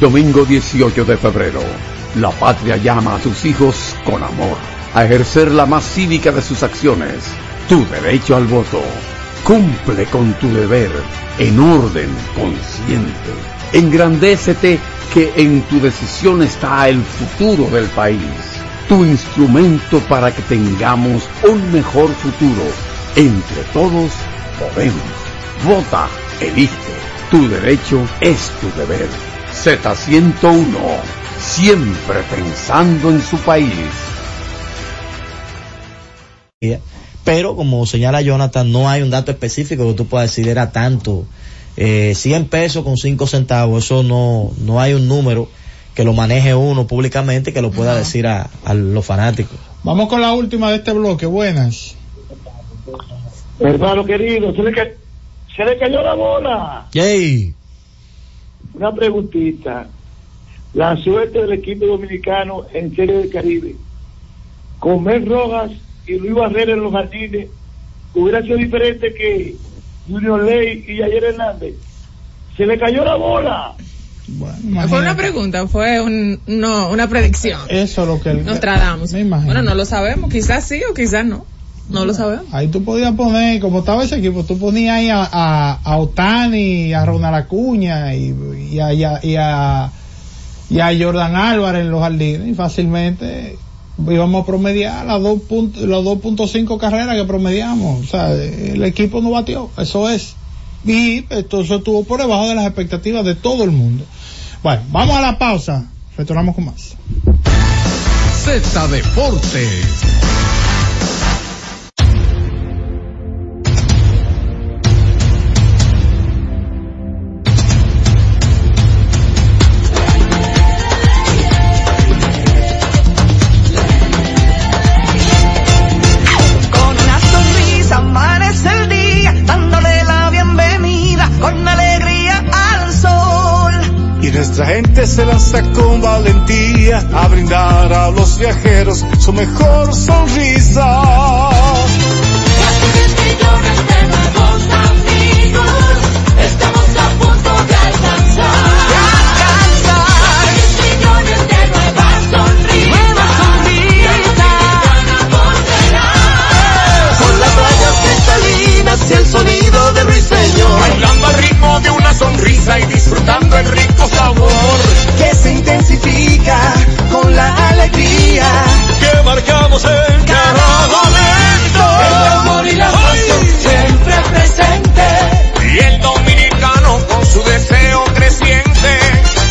Domingo 18 de febrero. La patria llama a sus hijos con amor a ejercer la más cívica de sus acciones, tu derecho al voto. Cumple con tu deber en orden consciente. Engrandécete que en tu decisión está el futuro del país, tu instrumento para que tengamos un mejor futuro. Entre todos podemos. Vota, elige. Tu derecho es tu deber. Z101, siempre pensando en su país. Pero como señala Jonathan, no hay un dato específico que tú puedas decir era tanto. Eh, 100 pesos con 5 centavos, eso no, no hay un número que lo maneje uno públicamente que lo pueda decir a, a, los fanáticos. Vamos con la última de este bloque, buenas. Hermano querido, se le, ca se le cayó la bola. Yay. Una preguntita. La suerte del equipo dominicano en Serie del Caribe. Con Mel Rojas y Luis Barrera en los jardines, hubiera sido diferente que Junior Ley y Ayer Hernández. Se le cayó la bola. Bueno, fue una pregunta, fue un, no, una predicción. Eso es lo que nos tratamos. Bueno, no lo sabemos, quizás sí o quizás no. No lo sabemos. Ahí tú podías poner, como estaba ese equipo, tú ponías ahí a, a, a Otani, a Ronald Acuña y, y, a, y, a, y, a, y a Jordan Álvarez en los jardines y fácilmente íbamos a promediar las 2.5 carreras que promediamos. O sea, el equipo no batió, eso es. Y entonces estuvo por debajo de las expectativas de todo el mundo. Bueno, vamos a la pausa. Retornamos con más. Z Deportes. Nuestra gente se lanza con valentía a brindar a los viajeros su mejor sonrisa. Casi 10 millones de nuevos amigos, estamos a punto de alcanzar. De alcanzar. 10 millones de nuevas sonrisas. Nuevas sonrisas. Con las playas cristalinas y el sonido de ruiseñor. Bailando al ritmo de una sonrisa y disfrutando el rico alegría que marcamos en cada momento. El amor y la pasión siempre presente. Y el dominicano con su deseo creciente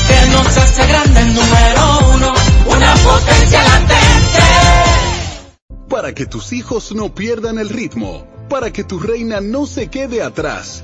que nos hace grande el número uno, una potencia latente. Para que tus hijos no pierdan el ritmo, para que tu reina no se quede atrás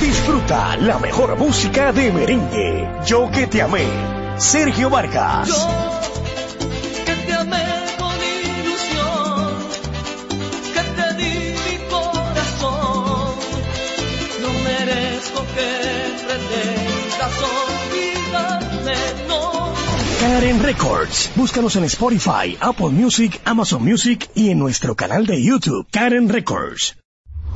Disfruta la mejor música de merengue. Yo que te amé. Sergio Vargas. Yo que te amé con ilusión, que te di mi corazón. No merezco que pretendas olvidarme, no. Karen Records. Búscanos en Spotify, Apple Music, Amazon Music y en nuestro canal de YouTube, Karen Records.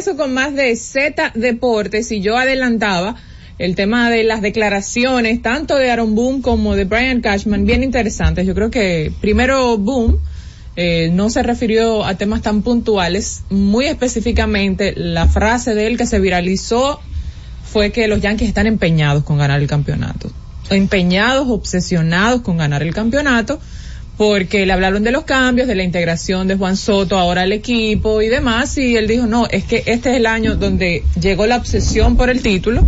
Regreso con más de Z Deportes y yo adelantaba el tema de las declaraciones tanto de Aaron Boone como de Brian Cashman bien interesantes. Yo creo que primero Boone eh, no se refirió a temas tan puntuales, muy específicamente la frase de él que se viralizó fue que los Yankees están empeñados con ganar el campeonato. Empeñados, obsesionados con ganar el campeonato porque le hablaron de los cambios, de la integración de Juan Soto ahora al equipo y demás, y él dijo, no, es que este es el año donde llegó la obsesión por el título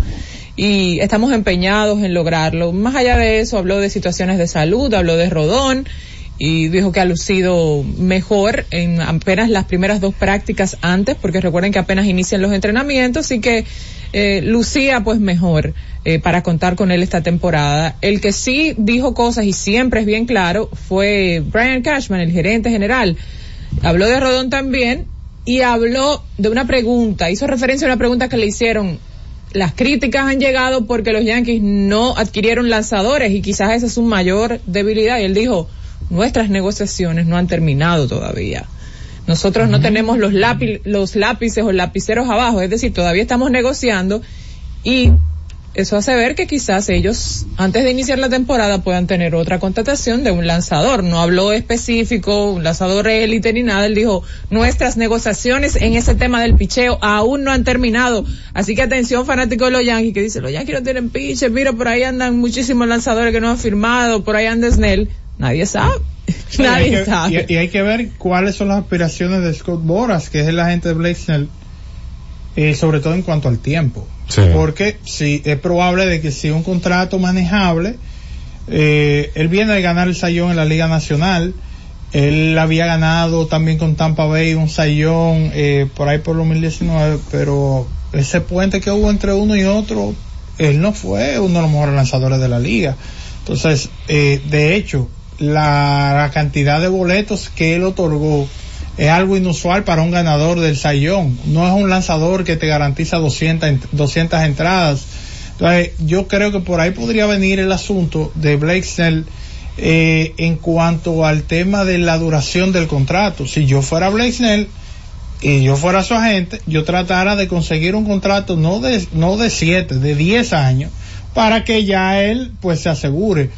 y estamos empeñados en lograrlo. Más allá de eso, habló de situaciones de salud, habló de Rodón y dijo que ha lucido mejor en apenas las primeras dos prácticas antes, porque recuerden que apenas inician los entrenamientos y que eh, lucía pues mejor eh, para contar con él esta temporada. El que sí dijo cosas y siempre es bien claro fue Brian Cashman, el gerente general. Habló de Rodón también y habló de una pregunta, hizo referencia a una pregunta que le hicieron. Las críticas han llegado porque los Yankees no adquirieron lanzadores y quizás esa es su mayor debilidad. Y él dijo, nuestras negociaciones no han terminado todavía. Nosotros no tenemos los, lápi- los lápices o lapiceros abajo, es decir, todavía estamos negociando y eso hace ver que quizás ellos, antes de iniciar la temporada, puedan tener otra contratación de un lanzador. No habló específico, un lanzador élite ni nada. Él dijo, nuestras negociaciones en ese tema del picheo aún no han terminado. Así que atención, fanático de los Yankees, que dice, los Yankees no tienen pitcher, mira, por ahí andan muchísimos lanzadores que no han firmado, por ahí anda Snell. Nadie sabe. Y hay Nadie que- sabe. Y, y hay que ver cuáles son las aspiraciones de Scott Boras, que es el agente de Blake Snell, eh, sobre todo en cuanto al tiempo. Sí. Porque si es probable de que si un contrato manejable, eh, él viene de ganar el sayón en la Liga Nacional, él había ganado también con Tampa Bay un sayón eh, por ahí por 2019, pero ese puente que hubo entre uno y otro, él no fue uno de los mejores lanzadores de la liga. Entonces, eh, de hecho, la, cantidad de boletos que él otorgó es algo inusual para un ganador del sayón. No es un lanzador que te garantiza 200, ent- 200 entradas. Entonces, yo creo que por ahí podría venir el asunto de Blake Snell eh, en cuanto al tema de la duración del contrato. Si yo fuera Blake Snell y yo fuera su agente, yo tratara de conseguir un contrato no de no de 7, de 10 años para que ya él pues se asegure.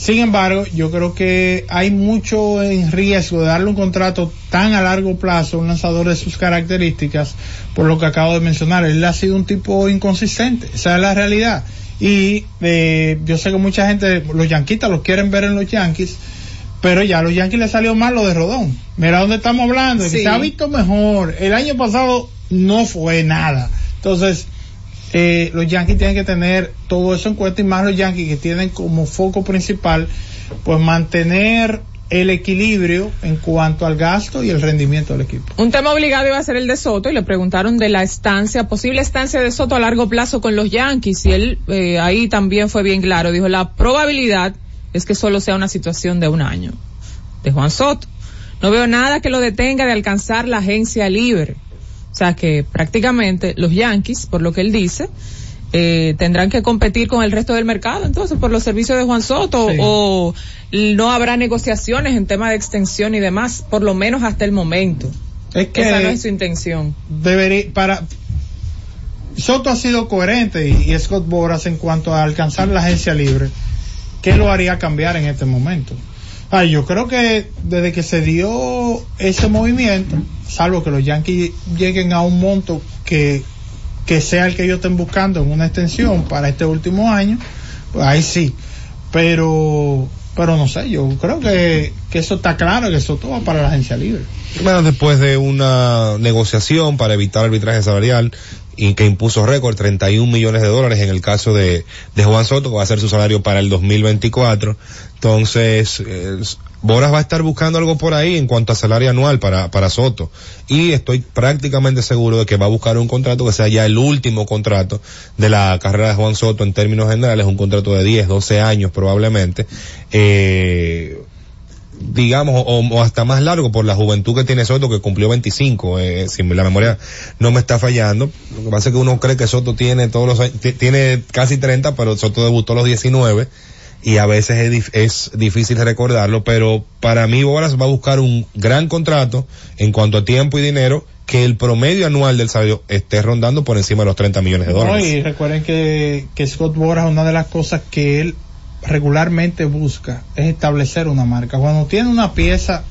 Sin embargo, yo creo que hay mucho en riesgo de darle un contrato tan a largo plazo a un lanzador de sus características, por lo que acabo de mencionar. Él ha sido un tipo inconsistente, esa es la realidad. Y eh, yo sé que mucha gente, los yanquistas los quieren ver en los Yankees, pero ya a los Yankees les salió mal lo de Rodón. Mira dónde estamos hablando, que se ha visto mejor. El año pasado no fue nada. Entonces, eh, los Yankees tienen que tener todo eso en cuenta y más los Yankees que tienen como foco principal pues mantener el equilibrio en cuanto al gasto y el rendimiento del equipo. Un tema obligado iba a ser el de Soto y le preguntaron de la estancia, posible estancia de Soto a largo plazo con los Yankees y él eh, ahí también fue bien claro, dijo la probabilidad es que solo sea una situación de un año. De Juan Soto. No veo nada que lo detenga de alcanzar la agencia libre. O sea que prácticamente los Yankees, por lo que él dice, eh, tendrán que competir con el resto del mercado entonces por los servicios de Juan Soto Sí. o no habrá negociaciones en tema de extensión y demás, por lo menos hasta el momento. Es que Esa no es su intención. debería para Soto ha sido coherente y, y Scott Boras en cuanto a alcanzar la agencia libre. ¿Qué lo haría cambiar en este momento? Ay, yo creo que desde que se dio ese movimiento, salvo que los Yankees lleguen a un monto que, que sea el que ellos estén buscando en una extensión para este último año, pues ahí sí. Pero, pero no sé, yo creo que, que eso está claro, que eso todo va para la agencia libre. Bueno, después de una negociación para evitar arbitraje salarial y que impuso récord 31 millones de dólares en el caso de, de Juan Soto, que va a ser su salario para el 2024. Entonces, eh, Boras va a estar buscando algo por ahí en cuanto a salario anual para, para Soto. Y estoy prácticamente seguro de que va a buscar un contrato que sea ya el último contrato de la carrera de Juan Soto en términos generales, un contrato de 10, 12 años probablemente. Eh, digamos, o, o hasta más largo por la juventud que tiene Soto, que cumplió 25, eh, si la memoria no me está fallando. Lo que pasa es que uno cree que Soto tiene todos los años- tiene casi 30, pero Soto debutó a los 19 y a veces es, dif- es difícil recordarlo, pero para mí Boras va a buscar un gran contrato en cuanto a tiempo y dinero que el promedio anual del salario esté rondando por encima de los 30 millones de No, dólares. y recuerden que, que Scott Boras, una de las cosas que él regularmente busca es establecer una marca. Cuando tiene una pieza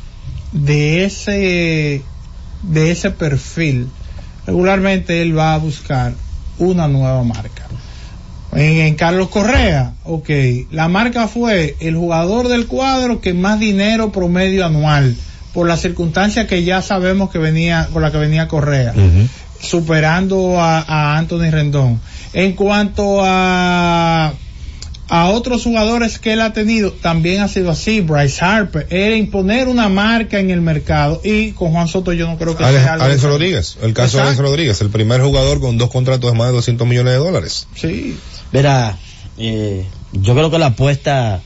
de ese, de ese perfil, regularmente él va a buscar una nueva marca. En, en Carlos Correa, ok, la marca fue el jugador del cuadro que más dinero promedio anual, por las circunstancias que ya sabemos que venía, con la que venía Correa superando a, a Anthony Rendón. En cuanto a a otros jugadores que él ha tenido, también ha sido así. Bryce Harper, era imponer una marca en el mercado y con Juan Soto yo no creo que Alex, sea algo Alex Rodríguez, el caso de Alex. Rodríguez, el primer jugador con dos contratos de más de 200 millones de dólares. Sí. Verá, eh, yo creo que la apuesta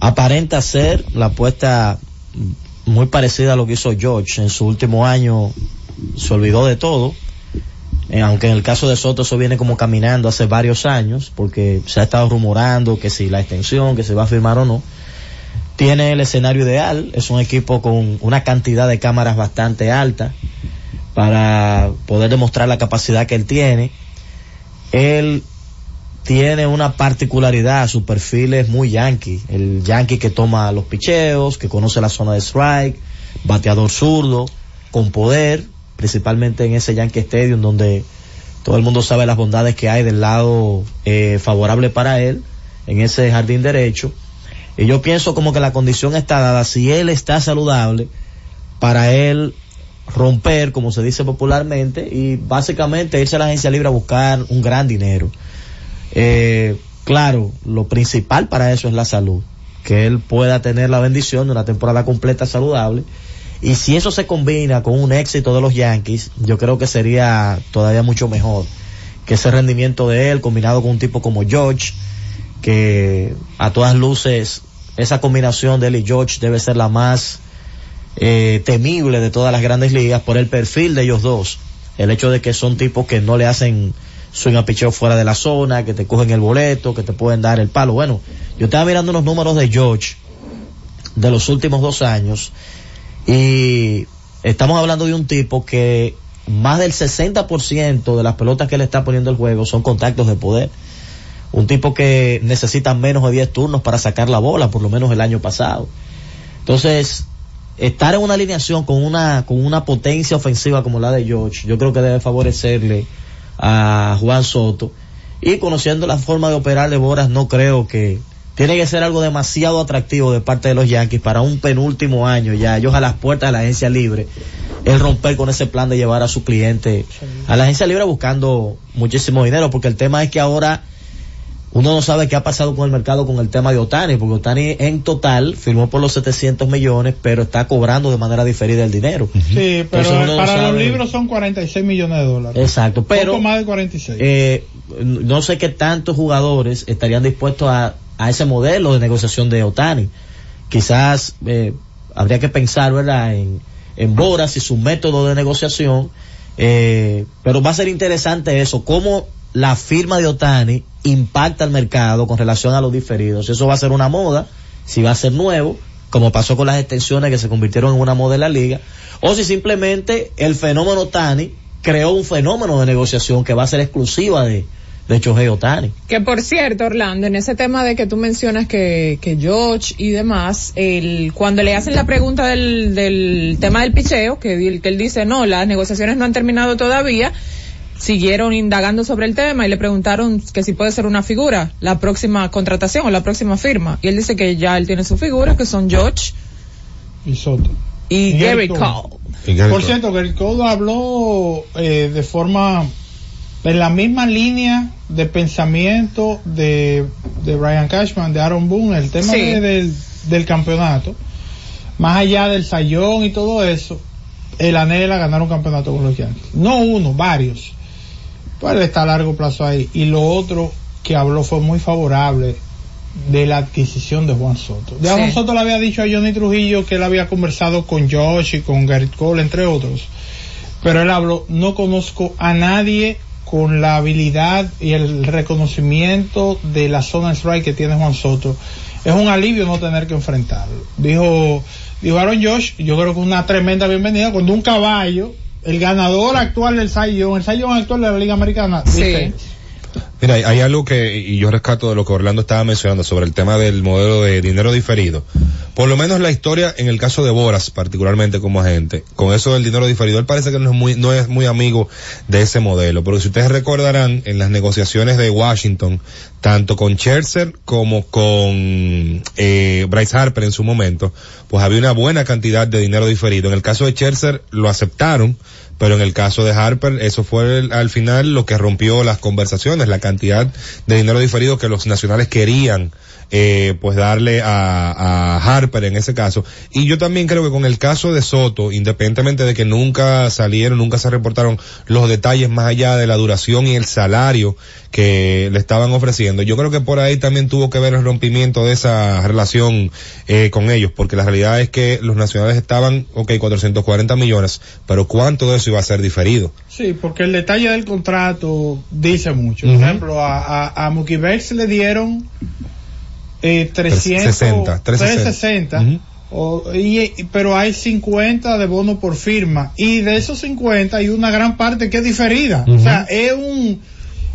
aparenta ser la apuesta muy parecida a lo que hizo George en su último año. Se olvidó de todo. Eh, aunque en el caso de Soto eso viene como caminando hace varios años, porque se ha estado rumorando que si la extensión, que se va a firmar o no. Tiene el escenario ideal, es un equipo con una cantidad de cámaras bastante alta para poder demostrar la capacidad que él tiene. Él tiene una particularidad, su perfil es muy yankee, el yankee que toma los picheos, que conoce la zona de strike, bateador zurdo, con poder, principalmente en ese Yankee Stadium donde todo el mundo sabe las bondades que hay del lado eh, favorable para él, en ese jardín derecho. Y yo pienso como que la condición está dada, si él está saludable, para él romper, como se dice popularmente, y básicamente irse a la agencia libre a buscar un gran dinero. Eh, claro, lo principal para eso es la salud, que él pueda tener la bendición de una temporada completa saludable. Y si eso se combina con un éxito de los Yankees, yo creo que sería todavía mucho mejor que ese rendimiento de él combinado con un tipo como George, que a todas luces esa combinación de él y George debe ser la más eh, temible de todas las grandes ligas por el perfil de ellos dos. El hecho de que son tipos que no le hacen swing a picheo fuera de la zona, que te cogen el boleto, que te pueden dar el palo. Bueno, yo estaba mirando unos números de George de los últimos dos años y estamos hablando de un tipo que más del 60% de las pelotas que le está poniendo el juego son contactos de poder. un tipo que necesita menos de 10 turnos para sacar la bola, por lo menos el año pasado. Entonces, estar en una alineación con una, con una potencia ofensiva como la de George, yo creo que debe favorecerle a Juan Soto. Y conociendo la forma de operar de Boras, no creo que tiene que ser algo demasiado atractivo de parte de los Yankees para un penúltimo año ya, ellos a las puertas de la agencia libre, el romper con ese plan de llevar a su cliente a la agencia libre buscando muchísimo dinero, porque el tema es que ahora uno no sabe qué ha pasado con el mercado con el tema de Otani, porque Otani en total firmó por los 700 millones, pero está cobrando de manera diferida el dinero. Sí, pero no para los sabe- libros son 46 millones de dólares. Exacto, pero Poco más de 46. eh, no sé qué tantos jugadores estarían dispuestos a, a ese modelo de negociación de Otani. Quizás eh, habría que pensar, ¿verdad?, en, en Boras y su método de negociación. eh, pero va a ser interesante eso, cómo la firma de Otani impacta al mercado con relación a los diferidos. Eso va a ser una moda, si va a ser nuevo, como pasó con las extensiones que se convirtieron en una moda en la liga, o si simplemente el fenómeno Otani creó un fenómeno de negociación que va a ser exclusiva de, de Shohei Otani. Que por cierto, Orlando, en ese tema de que tú mencionas que, que George y demás, el, cuando le hacen la pregunta del, del tema del picheo, que, él dice, no, las negociaciones no han terminado todavía, siguieron indagando sobre el tema y le preguntaron que si puede ser una figura, la próxima contratación o la próxima firma. Y él dice que ya él tiene su figura, que son George y Soto. y, Y Gary Gary Cole. Por cierto, el Code habló eh, de forma en la misma línea de pensamiento de, de Brian Cashman, de Aaron Boone, el tema Sí. de- del, del campeonato, más allá del sayón y todo eso, él anhela ganar un campeonato con los Yankees. No uno, varios. Pues él está a largo plazo ahí. Y lo otro que habló fue muy favorable de la adquisición de Juan Soto. Ya Sí. Juan Soto le había dicho a Johnny Trujillo que él había conversado con Josh y con Garrett Cole, entre otros. Pero él habló, no conozco a nadie con la habilidad y el reconocimiento de la zona strike que tiene Juan Soto. Es un alivio no tener que enfrentarlo. Dijo, dijo Aaron Josh, yo creo que una tremenda bienvenida cuando un caballo, el ganador actual del Young, el Young actual de la Liga Americana, dice, Mira, hay, algo que, y yo rescato de lo que Orlando estaba mencionando sobre el tema del modelo de dinero diferido. Por lo menos la historia, en el caso de Boras, particularmente como agente, con eso del dinero diferido, él parece que no es muy, no es muy amigo de ese modelo. Porque si ustedes recordarán, en las negociaciones de Washington, tanto con Scherzer como con eh, Bryce Harper en su momento, pues había una buena cantidad de dinero diferido. En el caso de Scherzer lo aceptaron, pero en el caso de Harper eso fue el- al final lo que rompió las conversaciones, la cantidad de dinero diferido que los nacionales querían eh, pues darle a, a Harper en ese caso. Y yo también creo que con el caso de Soto, independientemente de que nunca salieron, nunca se reportaron los detalles más allá de la duración y el salario que le estaban ofreciendo, yo creo que por ahí también tuvo que ver el rompimiento de esa relación eh, con ellos, porque la realidad es que los nacionales estaban, ok, 440 millones, pero ¿cuánto de eso iba a ser diferido? Sí, porque el detalle del contrato dice mucho. Por ejemplo, a, a, a Betts le dieron eh, 300, 360, 360, Ujú. o- y, y- pero hay 50 de bono por firma y de esos 50 hay una gran parte que es diferida. O sea, es un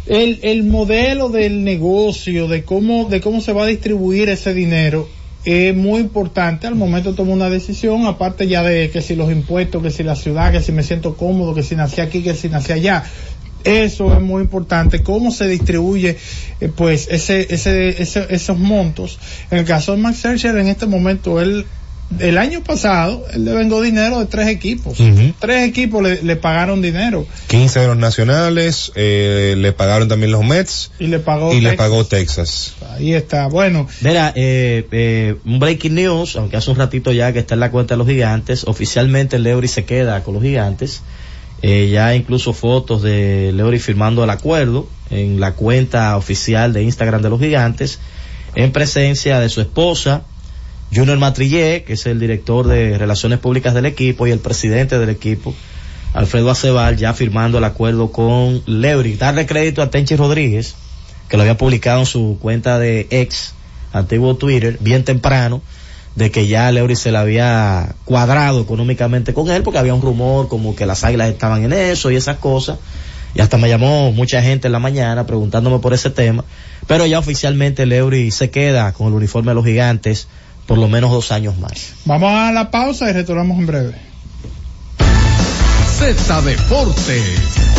el, el modelo del negocio, de cómo, de cómo se va a distribuir ese dinero, es muy importante al momento tomar una decisión, aparte ya de que si los impuestos, que si la ciudad, que si me siento cómodo, que si nací aquí, que si nací allá. Eso es muy importante, cómo se distribuye eh, pues ese, ese, ese- esos montos. En el caso de Max Scherzer, en este momento, él, el año pasado, él le vengó dinero de tres equipos. Tres equipos le, le pagaron dinero 15 de los nacionales, eh, le pagaron también los Mets y le pagó y le Texas. pagó Texas. Ahí está. Bueno, Mira, eh, eh, un breaking news, aunque hace un ratito ya que está en la cuenta de los gigantes, oficialmente Leury se queda con los gigantes. Eh, ya incluso fotos de Leury firmando el acuerdo en la cuenta oficial de Instagram de los gigantes, en presencia de su esposa, Junior Matrillé, que es el director de Relaciones Públicas del equipo, y el presidente del equipo, Alfredo Aceval, ya firmando el acuerdo con Leury. Darle crédito a Tenchi Rodríguez, que lo había publicado en su cuenta de ex, antiguo Twitter, bien temprano, de que ya Leury se le había cuadrado económicamente con él, porque había un rumor como que las águilas estaban en eso y esas cosas. y hasta me llamó mucha gente en la mañana preguntándome por ese tema, pero ya oficialmente el Eury se queda con el uniforme de los gigantes por lo menos dos años más. Vamos a la pausa y retornamos en breve. Z Deportes.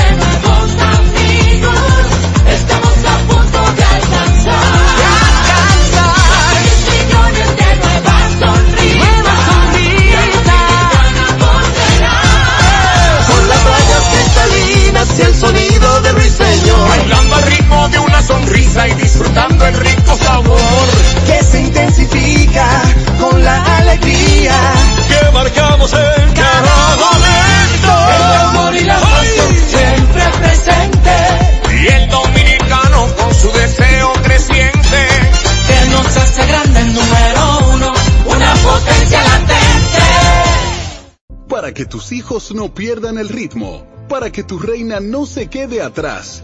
Sonrisa y disfrutando el rico sabor. Que se intensifica con la alegría. Que marcamos en cada momento. El amor y la pasión siempre presente, Y el dominicano con su deseo creciente. que nos hace grande número uno, una potencia latente. Para que tus hijos no pierdan el ritmo, para que tu reina no se quede atrás,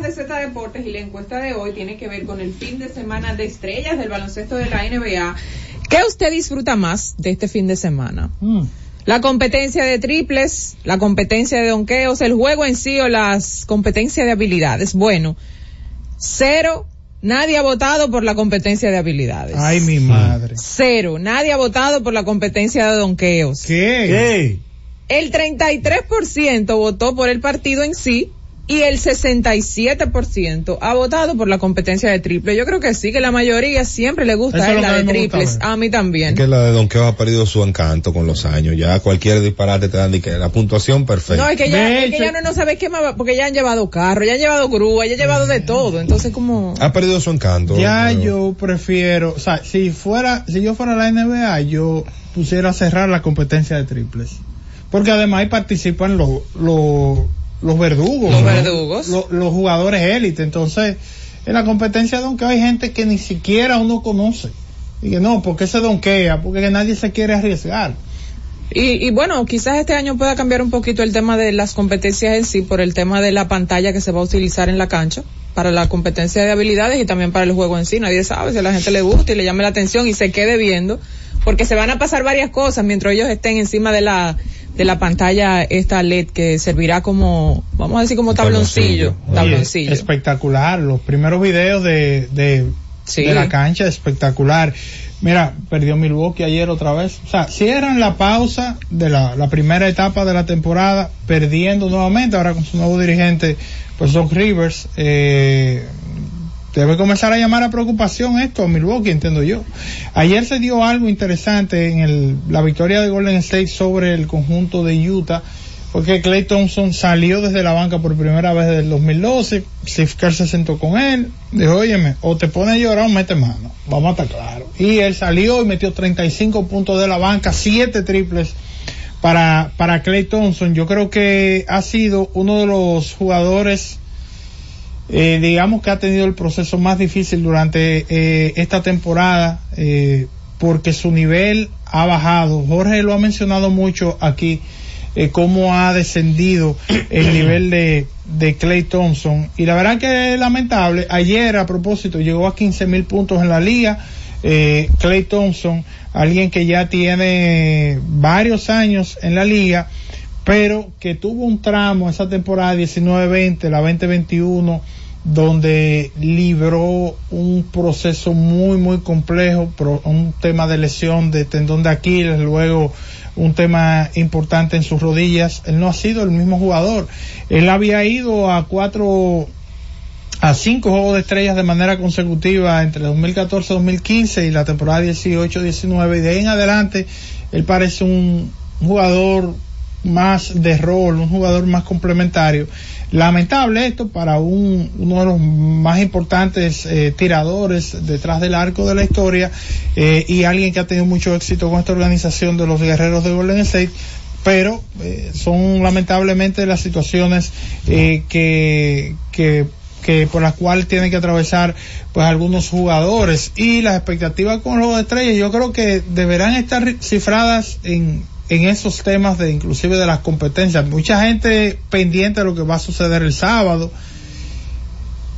Más de Z Deportes y la encuesta de hoy tiene que ver con el fin de semana de estrellas del baloncesto de la NBA. ¿Qué usted disfruta más de este fin de semana? La competencia de triples, la competencia de donqueos, el juego en sí o las competencias de habilidades. Bueno, cero, nadie ha votado por la competencia de habilidades. Ay, mi madre. Cero, nadie ha votado por la competencia de donqueos. ¿Qué? El 33% votó por el partido en sí y el 67% ha votado por la competencia de triple. Yo creo que sí, que la mayoría siempre le gusta eh, la de gusta triples. A mí también. Es que la de Donkeo ha perdido su encanto con los años. Ya cualquier disparate te dan de que la puntuación perfecta. No, es que ya, es que ya no, no sabe qué más, va- porque ya han llevado carro, ya han llevado grúa, ya han llevado de todo. Entonces como... Ha perdido su encanto. Ya pero- yo prefiero, o sea, si fuera, si yo fuera la NBA, yo pusiera a cerrar la competencia de triples. Porque además ahí participan los, los, los verdugos. Los ¿no? verdugos. Los, los jugadores élite. Entonces, en la competencia de donkeo hay gente que ni siquiera uno conoce. Y que no, porque se donkea, porque que nadie se quiere arriesgar. Y, y bueno, quizás este año pueda cambiar un poquito el tema de las competencias en sí por el tema de la pantalla que se va a utilizar en la cancha para la competencia de habilidades y también para el juego en sí. Nadie sabe si a la gente le gusta y le llame la atención y se quede viendo porque se van a pasar varias cosas mientras ellos estén encima de la de la pantalla esta LED que servirá como vamos a decir como tabloncillo, Oye, tabloncillo. espectacular. Los primeros videos de, de, Sí. de la cancha, espectacular. Mira, perdió Milwaukee ayer otra vez. O sea, cierran la pausa de la, la primera etapa de la temporada, perdiendo nuevamente, ahora con su nuevo dirigente, pues Doc Rivers. Eh, debe comenzar a llamar a preocupación esto a Milwaukee, entiendo yo. Ayer se dio algo interesante en el, la victoria de Golden State sobre el conjunto de Utah, porque Clay Thompson salió desde la banca por primera vez desde el 2012, Steve Kerr se sentó con él, dijo, óyeme, o te pone a llorar o mete mano, vamos a estar claros. Y él salió y metió 35 puntos de la banca, 7 triples para, para Clay Thompson. Yo creo que ha sido uno de los jugadores eh, digamos que ha tenido el proceso más difícil durante eh, esta temporada eh, porque su nivel ha bajado. Jorge lo ha mencionado mucho aquí, eh, cómo ha descendido el nivel de, de Clay Thompson. Y la verdad que es lamentable. Ayer, a propósito, llegó a 15 mil puntos en la liga. Eh, Clay Thompson, alguien que ya tiene varios años en la liga, pero que tuvo un tramo esa temporada 19-20, la 2021, donde libró un proceso muy, muy complejo, un tema de lesión de tendón de Aquiles, luego un tema importante en sus rodillas. Él no ha sido el mismo jugador. Él había ido a cuatro a cinco juegos de estrellas de manera consecutiva entre 2014 y 2015 y la temporada 18-19 y de ahí en adelante él parece un jugador más de rol, un jugador más complementario. Lamentable esto para un, uno de los más importantes eh, tiradores detrás del arco de la historia eh, y alguien que ha tenido mucho éxito con esta organización de los guerreros de Golden State pero eh, son lamentablemente las situaciones eh, que, que, que por las cuales tienen que atravesar pues algunos jugadores y las expectativas con los estrellas yo creo que deberán estar cifradas en en esos temas de inclusive de las competencias mucha gente pendiente de lo que va a suceder el sábado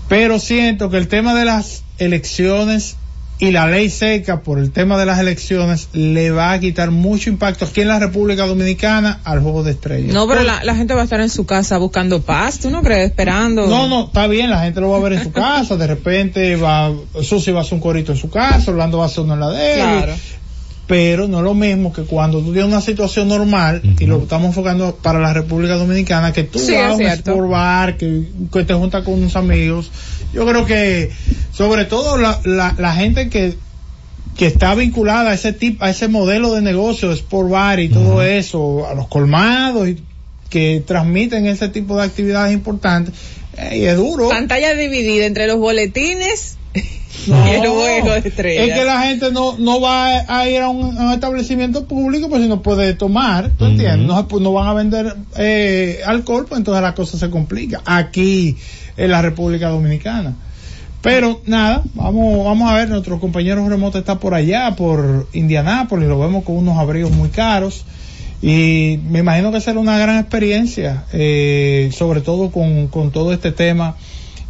pero siento que el tema de las elecciones y la ley seca por el tema de las elecciones le va a quitar mucho impacto aquí en la República Dominicana al juego de estrellas. No, pero la, la gente va a estar en su casa buscando paz, ¿tú no crees? Esperando. No, no, está bien, la gente lo va a ver en su casa, de repente va, Susi va a hacer un corito en su casa, Orlando va a hacer uno en la de él. Claro. Pero no es lo mismo que cuando tú tienes una situación normal, y lo estamos enfocando para la República Dominicana, que tú Sí, vas a es un sport bar, que, que te juntas con unos amigos. Yo creo que, sobre todo la, la, la gente que, que está vinculada a ese tipo, a ese modelo de negocio sport bar y todo eso, a los colmados y que transmiten ese tipo de actividades importantes, eh, y es duro. Pantalla dividida entre los boletines No, y el juego de estrellas. Es que la gente no, no va a ir a un, a un establecimiento público pues si no puede tomar, ¿tú entiendes? No van a vender eh, alcohol, pues entonces la cosa se complica aquí en la República Dominicana. Pero nada, vamos, vamos a ver, nuestro compañero remoto está por allá, por Indianápolis, lo vemos con unos abrigos muy caros y me imagino que será una gran experiencia, eh, sobre todo con, con todo este tema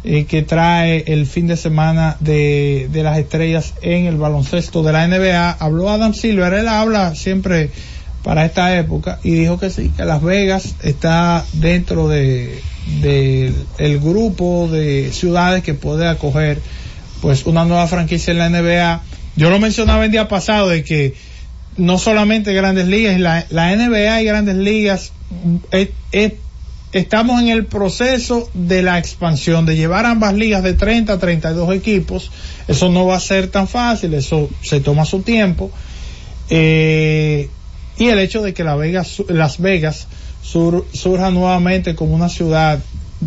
eh, que trae el fin de semana de, de las estrellas en el baloncesto de la NBA. Habló Adam Silver, él habla siempre para esta época y dijo que sí, que Las Vegas está dentro de, de el grupo de ciudades que puede acoger pues una nueva franquicia en la NBA. Yo lo mencionaba el día pasado de que no solamente grandes ligas, la, la NBA y grandes ligas es- es- estamos en el proceso de la expansión, de llevar ambas ligas de 30 a 32 equipos. Eso no va a ser tan fácil, eso se toma su tiempo. Eh, y el hecho de que Las Vegas sur- surja nuevamente como una ciudad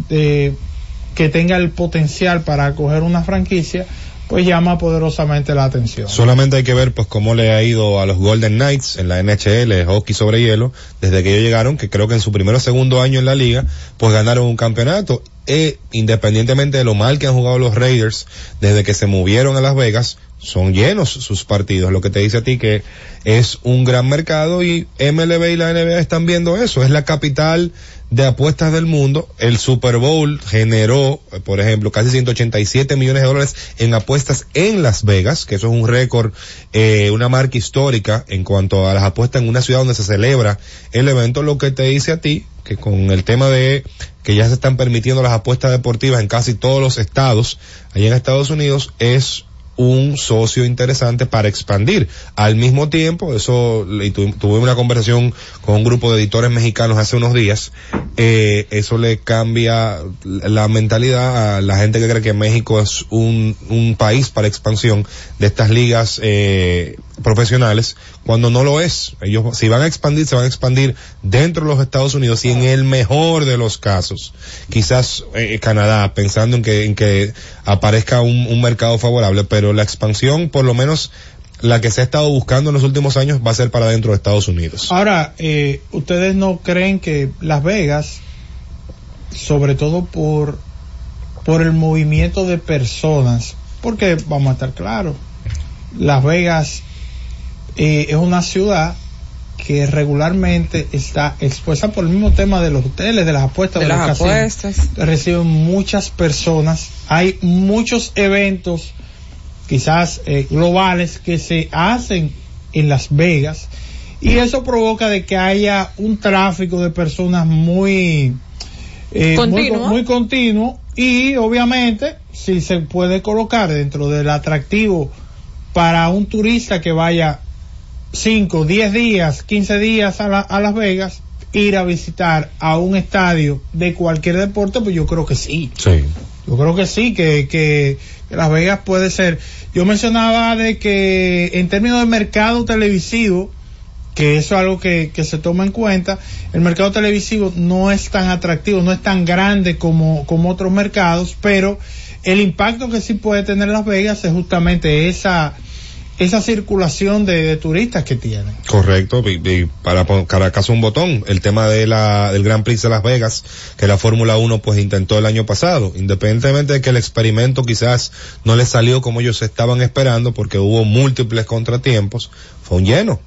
de- que tenga el potencial para acoger una franquicia, pues llama poderosamente la atención. Solamente hay que ver pues cómo le ha ido a los Golden Knights en la NHL, hockey sobre hielo, desde que ellos llegaron, que creo que en su primero o segundo año en la liga, pues ganaron un campeonato. E independientemente de lo mal que han jugado los Raiders desde que se movieron a Las Vegas, son llenos sus partidos, lo que te dice a ti que es un gran mercado y MLB y la NBA están viendo eso, es la capital de apuestas del mundo, el Super Bowl generó, por ejemplo, casi 187 millones de dólares en apuestas en Las Vegas, que eso es un récord, eh, una marca histórica en cuanto a las apuestas en una ciudad donde se celebra el evento, lo que te dice a ti que con el tema de que ya se están permitiendo las apuestas deportivas en casi todos los estados, allá en Estados Unidos, es un socio interesante para expandir. Al mismo tiempo, eso, y tu- tuve una conversación con un grupo de editores mexicanos hace unos días, eh, eso le cambia la mentalidad a la gente que cree que México es un, un país para expansión de estas ligas eh, profesionales, cuando no lo es. Ellos, si van a expandir, se van a expandir dentro de los Estados Unidos y en el mejor de los casos, quizás eh, Canadá, pensando en que, en que aparezca un, un mercado favorable, pero la expansión, por lo menos la que se ha estado buscando en los últimos años, va a ser para dentro de Estados Unidos. Ahora, eh, ¿ustedes no creen que Las Vegas, sobre todo por, por el movimiento de personas, porque vamos a estar claros, Las Vegas eh, es una ciudad que regularmente está expuesta por el mismo tema de los hoteles, de las apuestas, De de, las los casinos. Reciben muchas personas, hay muchos eventos, quizás eh, globales, que se hacen en Las Vegas y eso provoca de que haya un tráfico de personas muy eh, muy, Continuo. muy continuo y obviamente si se puede colocar dentro del atractivo para un turista que vaya 5, 10 días, 15 días a, la- a Las Vegas, ir a visitar a un estadio de cualquier deporte, pues yo creo que sí. Sí. Yo creo que sí, que, que, que Las Vegas puede ser. Yo mencionaba de que en términos de mercado televisivo, que eso es algo que, que se toma en cuenta, el mercado televisivo no es tan atractivo, no es tan grande como, como otros mercados, pero el impacto que sí puede tener Las Vegas es justamente esa, esa circulación de, de turistas que tienen. Correcto, y, y para acaso un botón, el tema de la, del Gran Prix de Las Vegas, que la Fórmula 1 pues intentó el año pasado, independientemente de que el experimento quizás no le salió como ellos estaban esperando, porque hubo múltiples contratiempos, fue un lleno.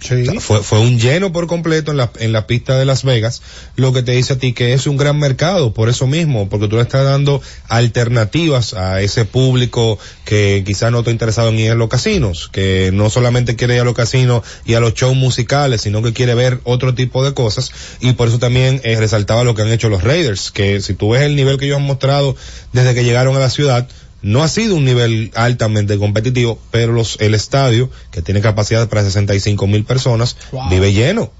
Sea, fue, fue un lleno por completo en la, en la pista de Las Vegas, lo que te dice a ti que es un gran mercado, por eso mismo, porque tú le estás dando alternativas a ese público que quizás no está interesado en ir a los casinos, que no solamente quiere ir a los casinos y a los shows musicales, sino que quiere ver otro tipo de cosas, y por eso también eh, resaltaba lo que han hecho los Raiders, que si tú ves el nivel que ellos han mostrado desde que llegaron a la ciudad, no ha sido un nivel altamente competitivo, pero los, el estadio, que tiene capacidad para 65 mil personas, Wow. vive lleno.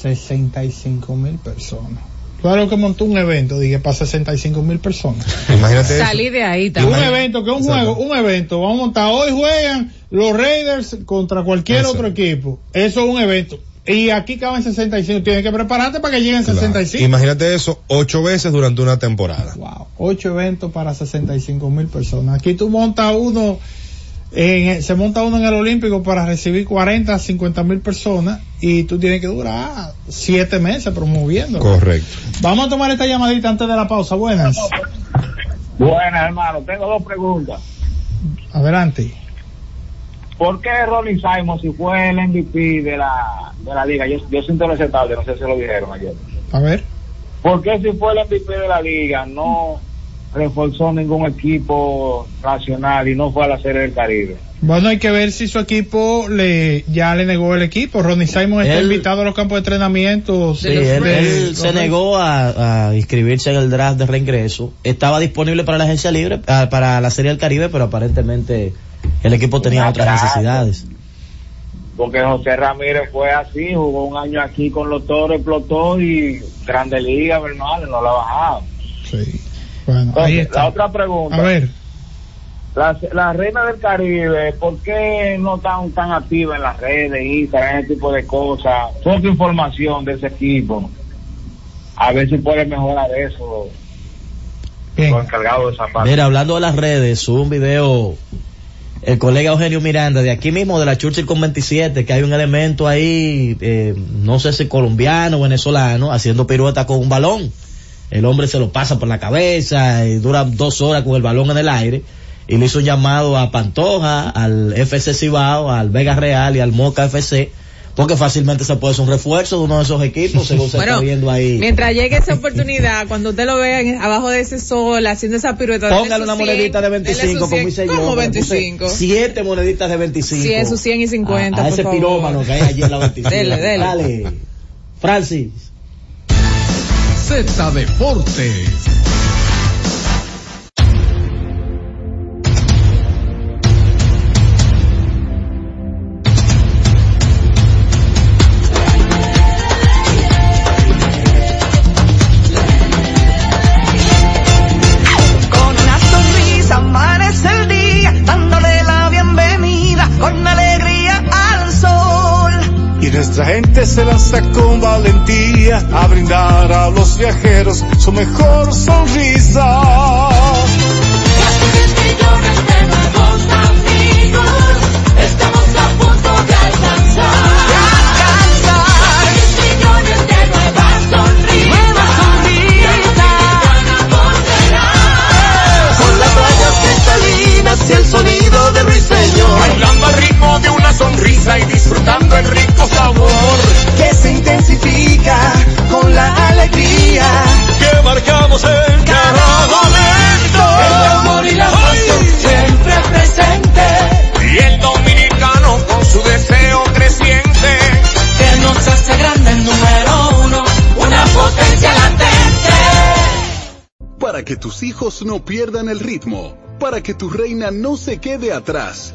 65 mil personas. Claro que montó un evento, dije, para 65 mil personas. Imagínate Salí de ahí Un también. evento, que es un Exacto. juego, un evento. Vamos a montar, hoy juegan los Raiders contra cualquier otro equipo. Eso es un evento. Y aquí caben 65. Tienes que prepararte para que lleguen Claro. 65. Imagínate eso ocho veces durante una temporada. Wow. Ocho eventos para 65 mil personas. Aquí tú montas uno, en- se monta uno en el Olímpico para recibir 40 a 50 mil personas y tú tienes que durar siete meses promoviendo. Correcto. Vamos a tomar esta llamadita antes de la pausa. Buenas. Buenas, hermano. Tengo dos preguntas. Adelante. ¿Por qué Ronnie Simon, si fue el MVP de la, de la liga? Yo, yo siento tarde, no sé si lo dijeron ayer. A ver. ¿Por qué si fue el MVP de la liga no reforzó ningún equipo nacional y no fue a la Serie del Caribe? Bueno, hay que ver si su equipo le ya le negó el equipo. Ronnie Simon está Él- invitado a los campos de entrenamiento. Sí, él, él se negó a, a inscribirse en el draft de reingreso. Estaba disponible para la agencia libre, ah, para la Serie del Caribe, pero aparentemente el equipo tenía Una otras necesidades. Porque José Ramírez fue así, jugó un año aquí con los toros, explotó y Grande Liga, hermano, no la ha bajado. Sí. Bueno, ahí Entonces, está. la otra pregunta. A ver. La, la reina del Caribe, ¿por qué no están tan activa en las redes, Instagram, ese tipo de cosas? Poca información de ese equipo. A ver si puede mejorar eso. Los encargados de esa parte. Mira, hablando de las redes, un video el colega Eugenio Miranda de aquí mismo de la Churchill con 27 que hay un elemento ahí eh, no sé si colombiano o venezolano haciendo pirueta con un balón. El hombre se lo pasa por la cabeza y dura dos horas con el balón en el aire. Y le hizo un llamado a Pantoja, al FC Cibao, al Vega Real y al Moca FC, porque fácilmente se puede hacer un refuerzo de uno de esos equipos, según se Bueno, está viendo ahí. Mientras llegue esa oportunidad, cuando usted lo vea abajo de ese sol, haciendo esa pirueta. Póngale una 100, monedita de dele 25, sus como 100. hice yo. ¿Cómo me puse 25? Siete moneditas de 25. Sí, esos 100 y 50, A, a por ese favor. pirómano que hay allí en la 25. Dele, dele. Dale. Francis. Z Deportes. Gente se lanza con valentía a brindar a los viajeros su mejor sonrisa. millones de nuevos amigos, estamos a punto de alcanzar. De alcanzar. millones de nuevas sonrisas. Nuevas sonrisas. Con las rayas cristalinas y el sonido de ruiseñor. Bailando una sonrisa y disfrutando el rico sabor. Que se intensifica con la alegría. Que marcamos en cada momento. El amor y la pasión siempre presente. Y el dominicano con su deseo creciente. Que nos hace grande el número uno. Una potencia latente. Para que tus hijos no pierdan el ritmo, para que tu reina no se quede atrás,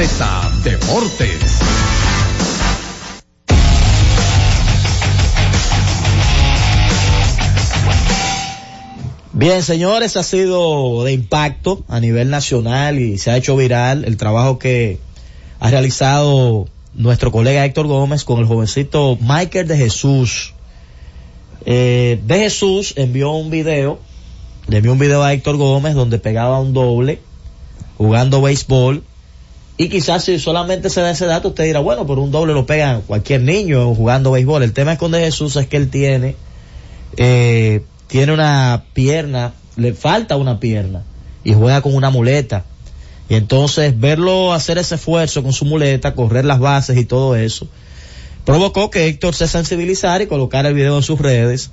Deportes. Bien, señores, ha sido de impacto a nivel nacional y se ha hecho viral el trabajo que ha realizado nuestro colega Héctor Gómez con el jovencito Michael de Jesús. Eh, de Jesús envió un video, le envió un video a Héctor Gómez donde pegaba un doble jugando béisbol y quizás si solamente se da ese dato usted dirá, bueno, pero un doble lo pega cualquier niño jugando béisbol. El tema con de Jesús es que él tiene eh, tiene una pierna, le falta una pierna y juega con una muleta. Y entonces verlo hacer ese esfuerzo con su muleta, correr las bases y todo eso, provocó que Héctor se sensibilizara y colocara el video en sus redes.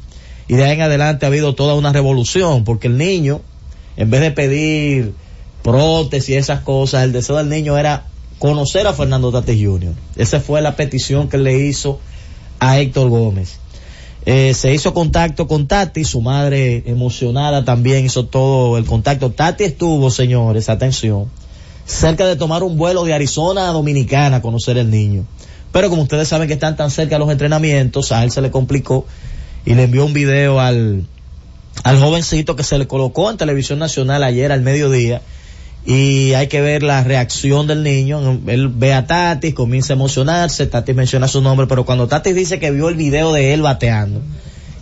Y de ahí en adelante ha habido toda una revolución, porque el niño, en vez de pedir prótesis y esas cosas, el deseo del niño era conocer a Fernando Tatis Jr. Esa fue la petición que le hizo a Héctor Gómez. Eh, se hizo contacto con Tati, su madre emocionada también hizo todo el contacto. Tati estuvo, señores, atención, cerca de tomar un vuelo de Arizona a Dominicana a conocer el niño. Pero como ustedes saben que están tan cerca los entrenamientos, a él se le complicó y le envió un video al, al jovencito que se le colocó en televisión nacional ayer al mediodía y hay que ver la reacción del niño. Él ve a Tati, comienza a emocionarse, Tati menciona su nombre, pero cuando Tati dice que vio el video de él bateando,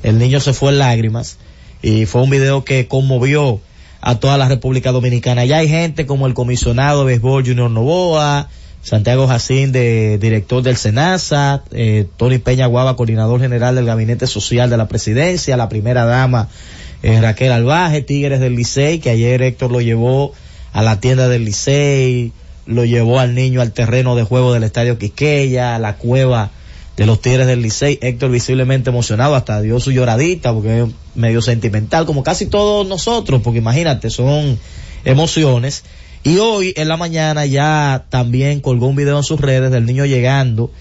el niño se fue en lágrimas y fue un video que conmovió a toda la República Dominicana. Ya hay gente como el comisionado de béisbol Junior Novoa, Santiago Jacín, de, director del SENASA, eh, Tony Peña Guava, coordinador general del Gabinete Social de la Presidencia, la primera dama eh, Raquel Albaje, Tigres del Licey, que ayer Héctor lo llevó a la tienda del Licey, lo llevó al niño al terreno de juego del Estadio Quisqueya, a la cueva de los Tigres del Licey, Héctor visiblemente emocionado, hasta dio su lloradita porque es medio sentimental, como casi todos nosotros, porque imagínate, son emociones. Y hoy en la mañana ya también colgó un video en sus redes del niño llegando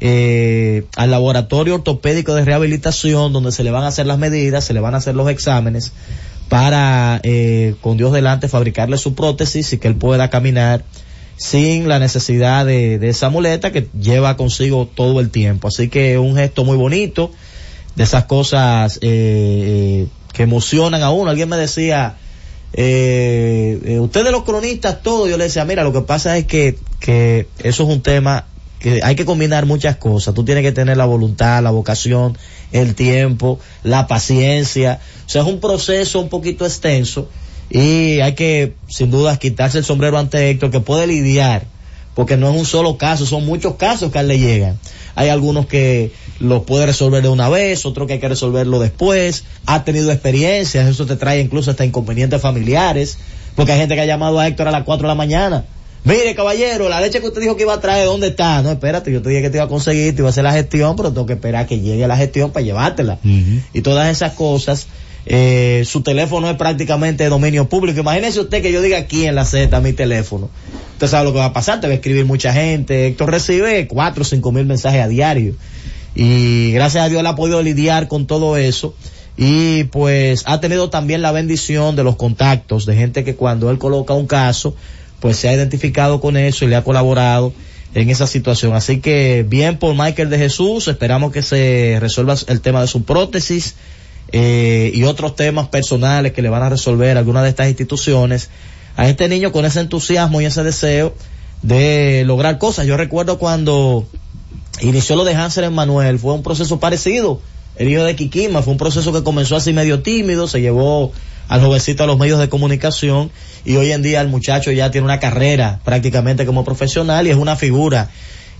eh, al laboratorio ortopédico de rehabilitación donde se le van a hacer las medidas, se le van a hacer los exámenes para, eh, con Dios delante, fabricarle su prótesis y que él pueda caminar sin la necesidad de, esa muleta que lleva consigo todo el tiempo. Así que un gesto muy bonito, de esas cosas eh, que emocionan a uno. Alguien me decía, eh, eh, ustedes los cronistas, todo, yo le decía, mira, lo que pasa es que, que eso es un tema que hay que combinar muchas cosas. Tú tienes que tener la voluntad, la vocación, el tiempo, la paciencia. O sea, es un proceso un poquito extenso y hay que, sin duda, quitarse el sombrero ante Héctor que puede lidiar, porque no es un solo caso, son muchos casos que a él le llegan. Hay algunos que los puede resolver de una vez, otros que hay que resolverlo después. Ha tenido experiencias, eso te trae incluso hasta inconvenientes familiares, porque hay gente que ha llamado a Héctor a las 4 de la mañana Mire, caballero, la leche que usted dijo que iba a traer, ¿dónde está? No, espérate, yo te dije que te iba a conseguir, te iba a hacer la gestión, pero tengo que esperar que llegue la gestión para llevártela. Y todas esas cosas, eh, su teléfono es prácticamente de dominio público. Imagínese usted que yo diga aquí en la Z mi teléfono. Usted sabe lo que va a pasar, te va a escribir mucha gente. Héctor recibe cuatro o cinco mil mensajes a diario. Y gracias a Dios él ha podido lidiar con todo eso. Y pues ha tenido también la bendición de los contactos de gente que cuando él coloca un caso, pues se ha identificado con eso y le ha colaborado en esa situación. Así que bien por Michael de Jesús, esperamos que se resuelva el tema de su prótesis eh, y otros temas personales que le van a resolver algunas de estas instituciones a este niño con ese entusiasmo y ese deseo de lograr cosas. Yo recuerdo cuando inició lo de Hansel Manuel, fue un proceso parecido. El hijo de Kikima fue un proceso que comenzó así medio tímido, se llevó al jovencito a los medios de comunicación y hoy en día el muchacho ya tiene una carrera prácticamente como profesional y es una figura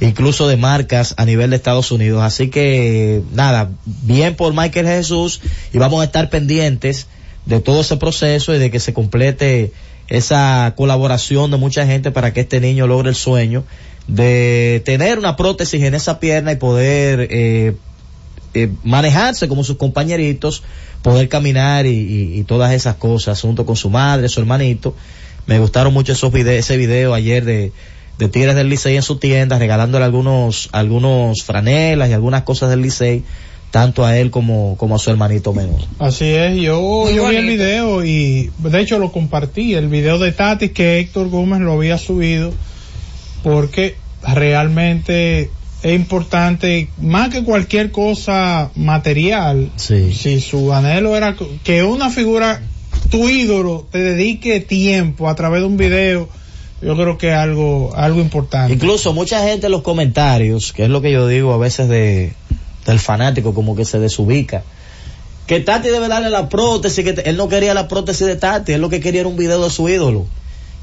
incluso de marcas a nivel de Estados Unidos. Así que nada, bien por Michael Jesús y vamos a estar pendientes de todo ese proceso y de que se complete esa colaboración de mucha gente para que este niño logre el sueño de tener una prótesis en esa pierna y poder eh, eh, manejarse como sus compañeritos, poder caminar y, y- y todas esas cosas junto con su madre, su hermanito. Me gustaron mucho esos videos, ese video ayer de, de Tigres del Licey en su tienda, regalándole algunos, algunos franelas y algunas cosas del Licey, tanto a él como, como a su hermanito menor. Así es, yo, yo vi el video y de hecho lo compartí, el video de Tati que Héctor Gómez lo había subido porque realmente es importante, más que cualquier cosa material, si su anhelo era que una figura, tu ídolo, te dedique tiempo a través de un video, yo creo que es algo, algo importante. Incluso mucha gente en los comentarios, que es lo que yo digo a veces de, del fanático, como que se desubica. Que Tati debe darle la prótesis, que él no quería la prótesis de Tati, él lo que quería era un video de su ídolo.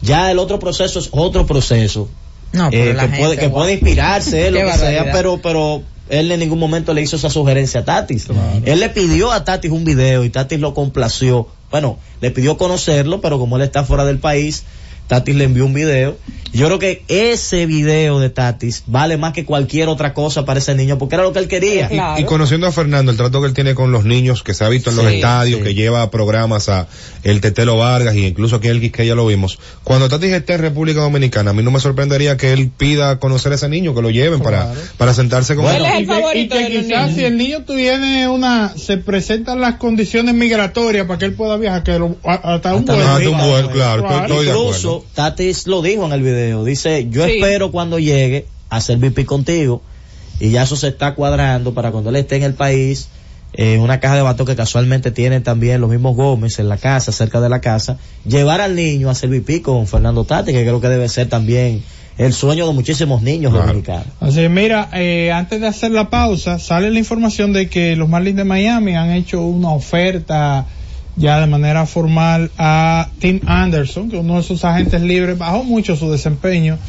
Ya el otro proceso es otro proceso. No, pero eh, que, gente, puede, que guau. puede inspirarse, lo que sea, pero, pero él en ningún momento le hizo esa sugerencia a Tatis. Él le pidió a Tatis un video y Tatis lo complació. Bueno, le pidió conocerlo, pero como él está fuera del país, Tatis le envió un video. Yo creo que ese video de Tatis vale más que cualquier otra cosa para ese niño, porque era lo que él quería. Y, y conociendo a Fernando, el trato que él tiene con los niños, que se ha visto en los estadios, sí. que lleva programas a el Tetelo Vargas y incluso aquí en el Quisqueya lo vimos. Cuando Tati esté en República Dominicana, a mí no me sorprendería que él pida conocer a ese niño, que lo lleven para, para sentarse con él. y que, y que quizás si el niño tiene una, se presentan las condiciones migratorias para que él pueda viajar, que lo- hasta un vuelo. hasta un vuelo, claro, estoy- estoy de Incluso Tatis lo dijo en el video. Dice, yo Sí. espero cuando llegue a hacer VP contigo. Y ya eso se está cuadrando para cuando él esté en el país. eh, una caja de bato que casualmente tienen también los mismos Gómez en la casa, cerca de la casa. Llevar al niño a hacer VP con Fernando Tatis, que creo que debe ser también el sueño de muchísimos niños dominicanos. Así mira, eh, antes de hacer la pausa, sale la información de que los Marlins de Miami han hecho una oferta ya de manera formal a Tim Anderson, que uno de sus agentes libres bajó mucho su desempeño.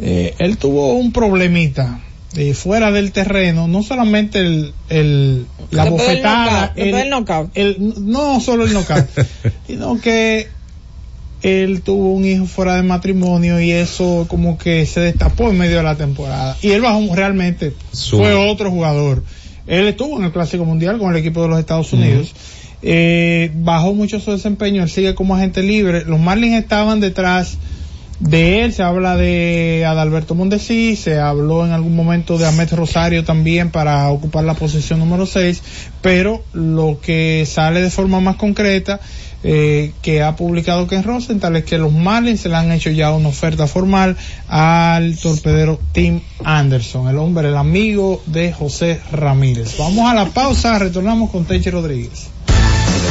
Eh, él tuvo un problemita eh, fuera del terreno, no solamente el, el- la Después bofetada, knockout, knockout. el- no solo el knockout, sino que él tuvo un hijo fuera de matrimonio y eso como que se destapó en medio de la temporada. Y él bajó realmente, fue otro jugador. Él estuvo en el Clásico Mundial con el equipo de los Estados Unidos. Eh, bajó mucho su desempeño, él sigue como agente libre. Los Marlins estaban detrás de él, se habla de Adalberto Mondesi, se habló en algún momento de Ahmed Rosario también para ocupar la posición número 6, pero lo que sale de forma más concreta eh, que ha publicado Ken Rosenthal es que los Marlins se le han hecho ya una oferta formal al torpedero Tim Anderson, el hombre, el amigo de José Ramírez. Vamos a la pausa, retornamos con Tenchi Rodríguez.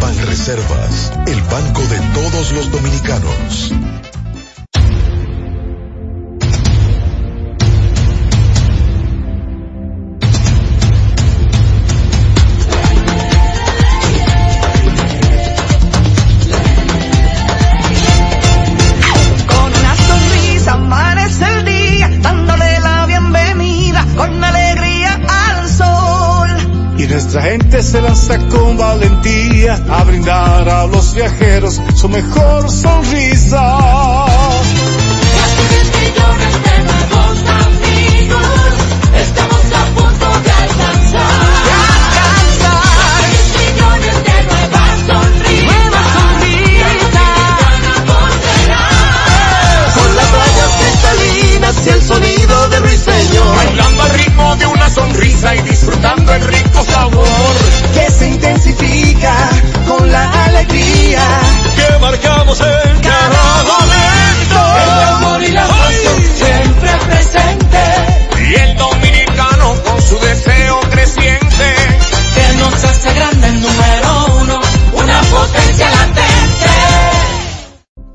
Banreservas, el banco de todos los dominicanos. Nuestra gente se lanza con valentía a brindar a los viajeros su mejor sonrisa. millones de nuevos amigos, estamos a punto de alcanzar. Seis millones de nuevas sonrisas, Con las rayas cristalinas y el sonido de ruiseñor. Bailando de una sonrisa y disfrutando el rico sabor. Que se intensifica con la alegría. Que marcamos en cada momento. El amor y la pasión siempre presente, Y el dominicano con su deseo creciente. que nos hace grande el número uno, una potencia latente.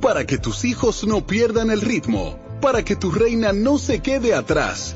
Para que tus hijos no pierdan el ritmo, para que tu reina no se quede atrás,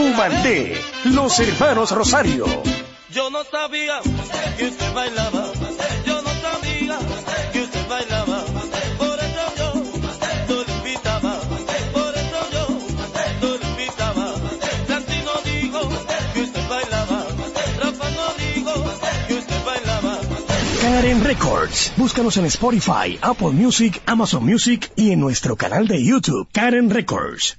Cumandé, los hermanos Rosario. Yo no sabía que usted bailaba. Yo no sabía que usted bailaba. Por eso yo no le invitaba. Por eso yo no le invitaba. Santino dijo que usted bailaba. Rafa no dijo que usted bailaba. Karen Records. Búscanos en Spotify, Apple Music, Amazon Music y en nuestro canal de YouTube, Karen Records.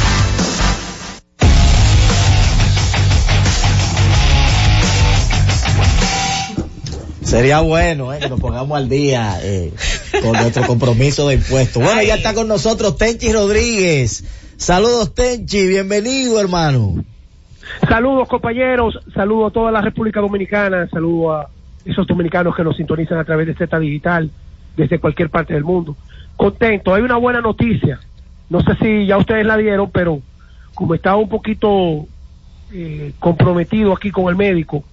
Sería bueno eh, que nos pongamos al día eh, con nuestro compromiso de impuestos. Bueno, ya está con nosotros Tenchi Rodríguez. Saludos Tenchi, bienvenido hermano. Saludos compañeros, saludos a toda la República Dominicana, saludos a esos dominicanos que nos sintonizan a través de Z Digital desde cualquier parte del mundo. Contento, hay una buena noticia. No sé si ya ustedes la dieron, pero como estaba un poquito eh, comprometido aquí con el médico,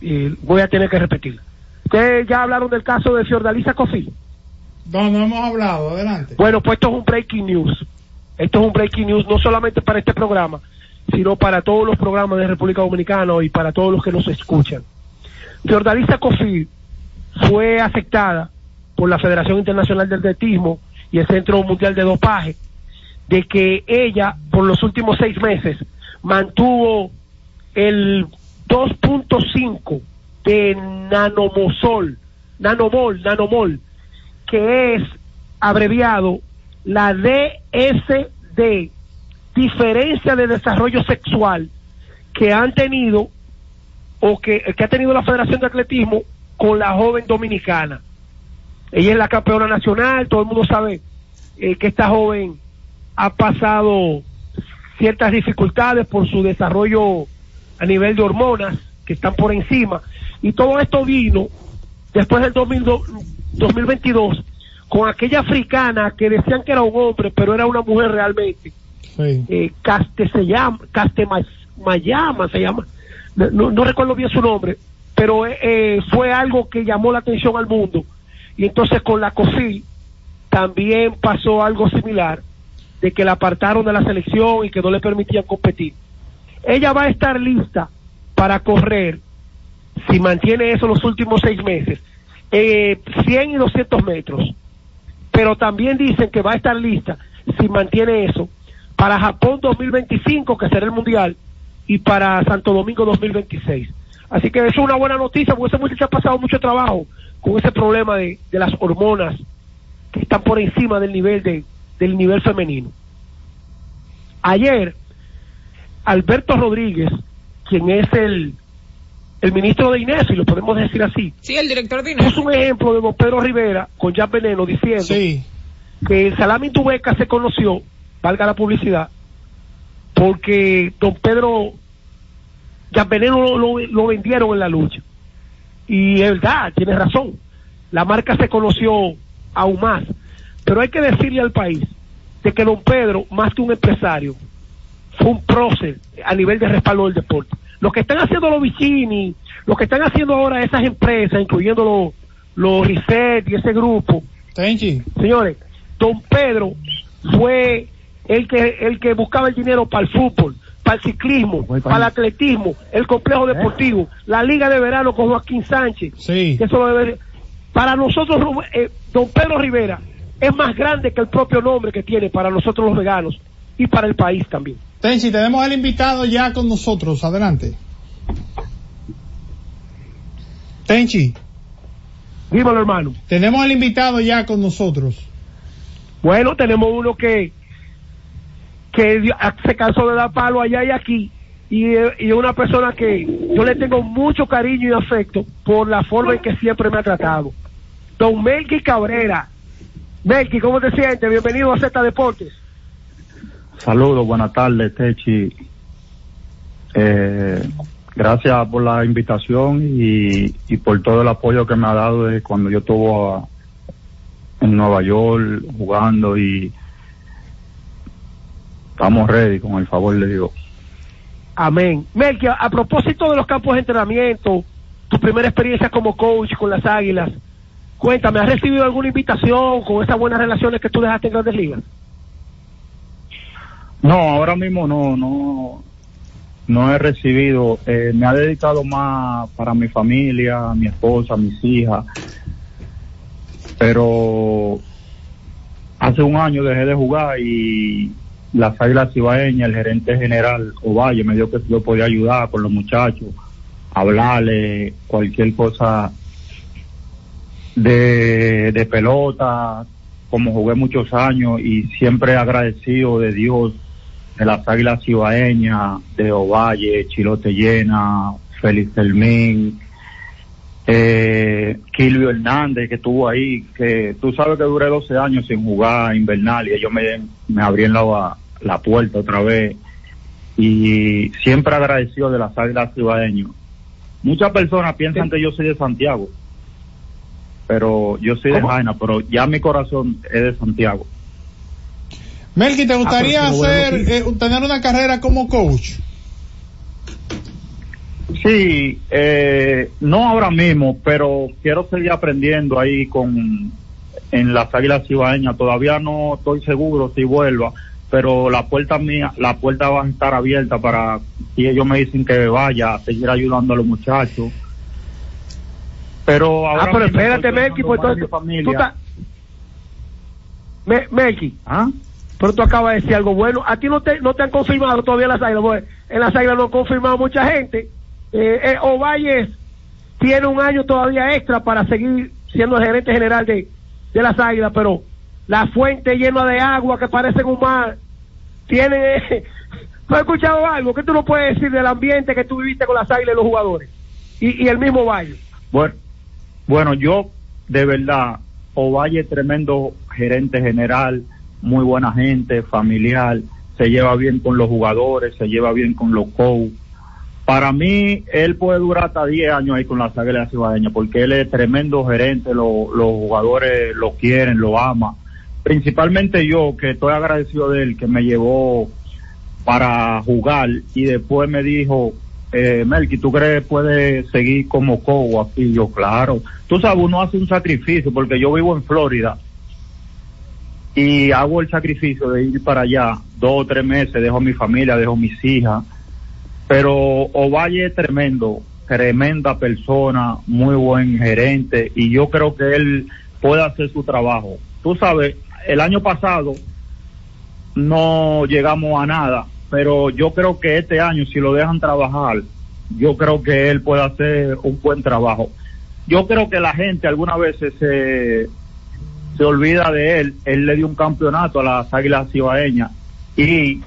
eh, voy a tener que repetirla. Ustedes ya hablaron del caso de Fiordalisa Cofi. No, no hemos hablado, adelante. Bueno, pues esto es un breaking news. Esto es un breaking news no solamente para este programa, sino para todos los programas de República Dominicana y para todos los que nos escuchan. Fiordalisa Cofi fue aceptada por la Federación Internacional del Atletismo y el Centro Mundial de Dopaje de que ella por los últimos seis meses mantuvo el 2.5 de nanomosol, nanomol, nanomol, que es abreviado la DSD, diferencia de desarrollo sexual que han tenido o que, que ha tenido la Federación de Atletismo con la joven dominicana. Ella es la campeona nacional, todo el mundo sabe eh, que esta joven ha pasado ciertas dificultades por su desarrollo a nivel de hormonas que están por encima y todo esto vino después del 2002 2022 con aquella africana que decían que era un hombre pero era una mujer realmente. Eh, Caste se llama Caste Ma- Mayama se llama. No, no recuerdo bien su nombre pero eh, fue algo que llamó la atención al mundo. Y entonces con la COFI también pasó algo similar de que la apartaron de la selección y que no le permitían competir. Ella va a estar lista para correr, si mantiene eso los últimos seis meses, eh, 100 y 200 metros. Pero también dicen que va a estar lista, si mantiene eso, para Japón 2025, que será el Mundial, y para Santo Domingo 2026. Así que eso es una buena noticia, porque ese muchacho ha pasado mucho trabajo con ese problema de, de las hormonas que están por encima del nivel de, del nivel femenino. Ayer, Alberto Rodríguez, quien es el, el ministro de Inés, si lo podemos decir así, Sí, el director de Inés. puso un ejemplo de don Pedro Rivera con Jan Veneno diciendo que el salami tubeca se conoció, valga la publicidad, porque don Pedro Jan Veneno lo, lo- lo vendieron en la lucha. Y es verdad, tiene razón. La marca se conoció aún más. Pero hay que decirle al país de que don Pedro, más que un empresario, fue un prócer a nivel de respaldo del deporte. Lo que están haciendo los Vicini, lo que están haciendo ahora esas empresas, incluyendo los, los Reset y ese grupo. Señores, don Pedro fue el que, el que buscaba el dinero para el fútbol, para el ciclismo, para el atletismo, el complejo deportivo, la liga de verano con Joaquín Sánchez. Sí. Eso lo debe- para nosotros, eh, don Pedro Rivera es más grande que el propio nombre que tiene para nosotros los veganos y para el país también. Tenchi, tenemos el invitado ya con nosotros. Adelante. Tenchi. Dímelo, hermano. Tenemos el invitado ya con nosotros. Bueno, tenemos uno que que se cansó de dar palo allá y aquí y, una persona que yo le tengo mucho cariño y afecto por la forma en que siempre me ha tratado. Don Melqui Cabrera. Melqui, ¿cómo te sientes? Bienvenido a Z Deportes. Saludos, buenas tardes, Techi. Eh, gracias por la invitación y, por todo el apoyo que me ha dado desde cuando yo estuve en Nueva York jugando y estamos ready con el favor de Dios. Amén. Melqui, a, a propósito de los campos de entrenamiento, tu primera experiencia como coach con las Águilas, cuéntame, ¿has recibido alguna invitación con esas buenas relaciones que tú dejaste en Grandes Ligas? No, ahora mismo no, no, no he recibido. Eh, me ha dedicado más para mi familia, mi esposa, mis hijas. Pero hace un año dejé de jugar y las Águilas Cibaeñas, el gerente general Ovalle, me dio que yo podía ayudar con los muchachos, hablarle cualquier cosa de, de pelota, como jugué muchos años y siempre agradecido de Dios, de las Águilas Cibaeñas, de Ovalle, Chilote Llena, Félix Fermín, eh, Kilvio Hernández que estuvo ahí, que tú sabes que duré 12 años sin jugar invernal y ellos me, me abrieron la, la puerta otra vez y siempre agradecido de las Águilas Cibaeñas. Muchas personas piensan que yo soy de Santiago, pero yo soy de. Jaina, pero ya mi corazón es de Santiago. Melqui, ¿te gustaría pero bueno, hacer, eh, tener una carrera como coach? Sí, eh, no ahora mismo, pero quiero seguir aprendiendo ahí con en las Águilas Cibaeñas. Todavía no estoy seguro si vuelva, pero la puerta mía, la puerta va a estar abierta para si ellos me dicen que vaya a seguir ayudando a los muchachos. Pero ahora ah, pero espérate, pensando pues entonces, mi familia. tú estás- Me- Melqui, ¿Ah? Pero tú acabas de decir algo bueno. A ti no te, no te han confirmado todavía las águilas. porque en las águilas no han confirmado mucha gente. Eh, eh, Ovalles tiene un año todavía extra para seguir siendo el gerente general de, de las águilas, pero la fuente llena de agua que parece un mar tiene. ¿Tú has escuchado algo? ¿Qué tú no puedes decir del ambiente que tú viviste con las águilas y los jugadores? Y, y el mismo Valle. Bueno, bueno, yo de verdad, Ovalle tremendo gerente general, muy buena gente, familiar, se lleva bien con los jugadores, se lleva bien con los coaches. Para mí, él puede durar hasta 10 años ahí con las Águilas Cibaeñas, porque él es tremendo gerente, lo- los jugadores lo quieren, lo aman. Principalmente yo, que estoy agradecido de él, que me llevó para jugar y después me dijo, eh, Melqui, ¿tú crees que puedes seguir como coach aquí? Yo, claro. Tú sabes, uno hace un sacrificio, porque yo vivo en Florida y hago el sacrificio de ir para allá dos o tres meses, dejo a mi familia, dejo a mis hijas, pero Ovalle es tremendo, tremenda persona, muy buen gerente y yo creo que él puede hacer su trabajo. Tú sabes, el año pasado no llegamos a nada, pero yo creo que este año si lo dejan trabajar, yo creo que él puede hacer un buen trabajo. yo creo que la gente algunas veces se, se olvida de él. Él le dio un campeonato a las Águilas Cibaeñas y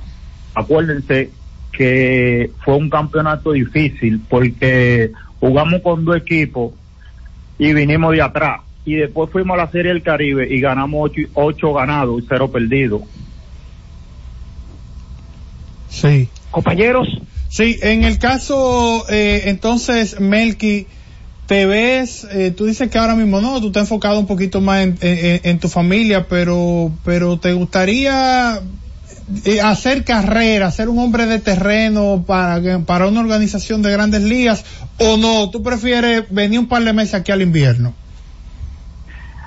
acuérdense que fue un campeonato difícil porque jugamos con dos equipos y vinimos de atrás. Y después fuimos a la Serie del Caribe y ganamos ocho, ocho ganados y cero perdidos. Sí. Compañeros. Sí, en el caso, eh, entonces, Melky, te ves, eh, tú dices que ahora mismo no, tú estás enfocado un poquito más en, en- tu familia, pero, pero te gustaría eh, hacer carrera, ser un hombre de terreno para, para una organización de grandes ligas, o no, tú prefieres venir un par de meses aquí al invierno.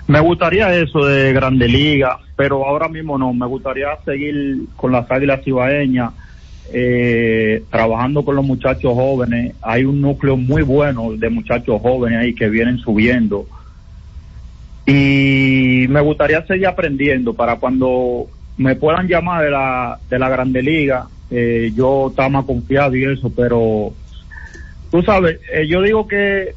Me gustaría eso de Grande Liga, pero ahora mismo no. Me gustaría seguir con las Águilas Cibaeñas, eh, trabajando con los muchachos jóvenes. Hay un núcleo muy bueno de muchachos jóvenes ahí que vienen subiendo. Y me gustaría seguir aprendiendo para cuando me puedan llamar de la, de la Grande Liga, eh, yo estaba más confiado y eso, pero tú sabes, eh, yo digo que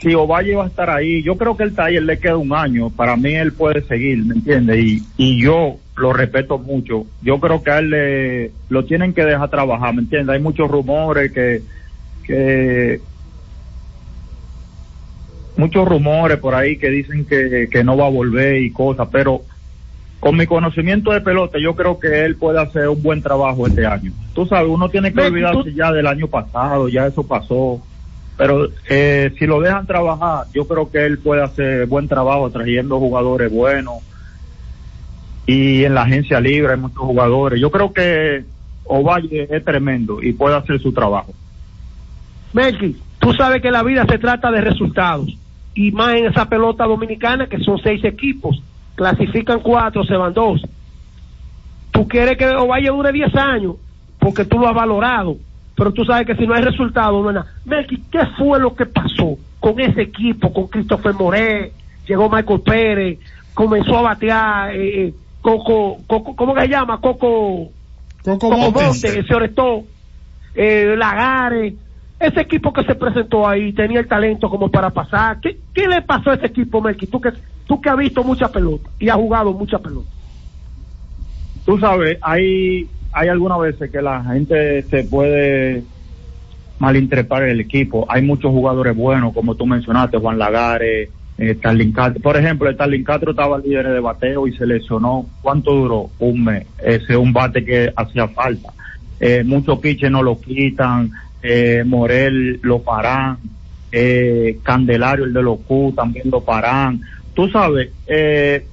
si Ovalle va a estar ahí, yo creo que el taller le queda un año, para mí él puede seguir, ¿me entiendes? Y, y yo lo respeto mucho, yo creo que a él le, lo tienen que dejar trabajar, ¿me entiendes? Hay muchos rumores que, que muchos rumores por ahí que dicen que, que no va a volver y cosas, pero con mi conocimiento de pelota, yo creo que él puede hacer un buen trabajo este año. Tú sabes, uno tiene que olvidarse ya del año pasado, ya eso pasó. Pero eh, si lo dejan trabajar, yo creo que él puede hacer buen trabajo trayendo jugadores buenos. Y en la agencia libre hay muchos jugadores. Yo creo que Ovalle es tremendo y puede hacer su trabajo. Melky, tú sabes que la vida se trata de resultados. Y más en esa pelota dominicana que son seis equipos. Clasifican cuatro, se van dos. Tú quieres que Ovalle dure 10 años porque tú lo has valorado. Pero tú sabes que si no hay resultado, no es nada. Melky, ¿qué fue lo que pasó con ese equipo, con Christopher Moré? Llegó Michael Pérez, comenzó a batear, eh, eh, Coco, Coco, ¿cómo que se llama? Coco, Coco Monte, Montes. se orestó, eh, Lagares, ese equipo que se presentó ahí tenía el talento como para pasar. ¿Qué, qué le pasó a ese equipo, Melky? Tú que, tú que has visto mucha pelota y has jugado mucha pelota. Tú sabes, hay, hay algunas veces que la gente se puede malinterpretar el equipo. Hay muchos jugadores buenos, como tú mencionaste, Juan Lagares, eh. Por ejemplo, Starling Castro estaba líder de bateo y se lesionó. ¿Cuánto duró? Un mes. Ese es un bate que hacía falta. Eh, muchos pitches no lo quitan. Eh, Morel lo paran. Eh, Candelario, el de los Q, también lo paran. Tú sabes, eh,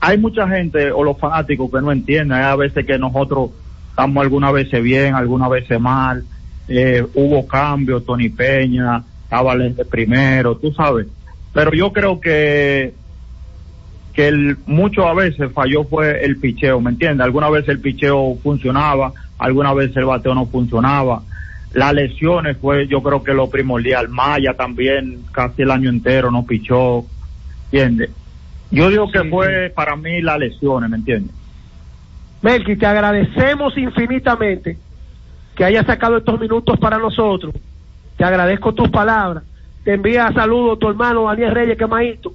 hay mucha gente o los fanáticos que no entienden. Hay a veces que nosotros estamos algunas veces bien, algunas veces mal. Eh, hubo cambios, Tony Peña, estaba Lente primero, tú sabes. Pero yo creo que que el, mucho a veces falló fue el picheo, ¿me entiendes? Algunas veces el picheo funcionaba, algunas veces el bateo no funcionaba. Las lesiones fue yo creo que lo primordial. Maya también casi el año entero no pichó, ¿entiendes? Yo digo que fue para mí las lesiones, ¿me entiendes? Melky, te agradecemos infinitamente que hayas sacado estos minutos para nosotros. Te agradezco tus palabras. Te envía saludos tu hermano Daniel Reyes, que maíto.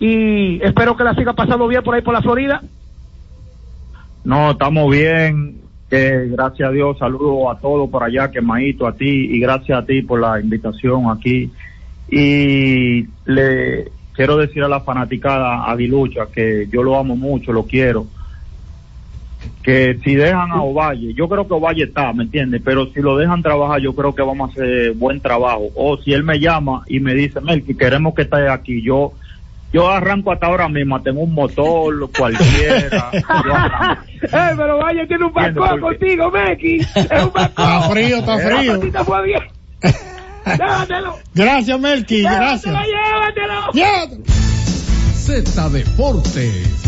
Y espero que la siga pasando bien por ahí por la Florida. No, estamos bien. Eh, gracias a Dios, saludo a todos por allá, que Maíto, a ti y gracias a ti por la invitación aquí. Y le quiero decir a la fanaticada Aguilucha que yo lo amo mucho, lo quiero. Que si dejan a Ovalle, yo creo que Ovalle está, ¿me entiendes? Pero si lo dejan trabajar, yo creo que vamos a hacer buen trabajo. O si él me llama y me dice, Melky, queremos que estés aquí, yo yo arranco hasta ahora mismo, tengo un motor, cualquiera. arranco. Eh, pero vaya, tiene un balcón contigo, Melky. Es un balcón. Está frío, está frío. Llévatelo. Gracias, Melky, gracias. Llévatelo, llévatelo. Z Deportes.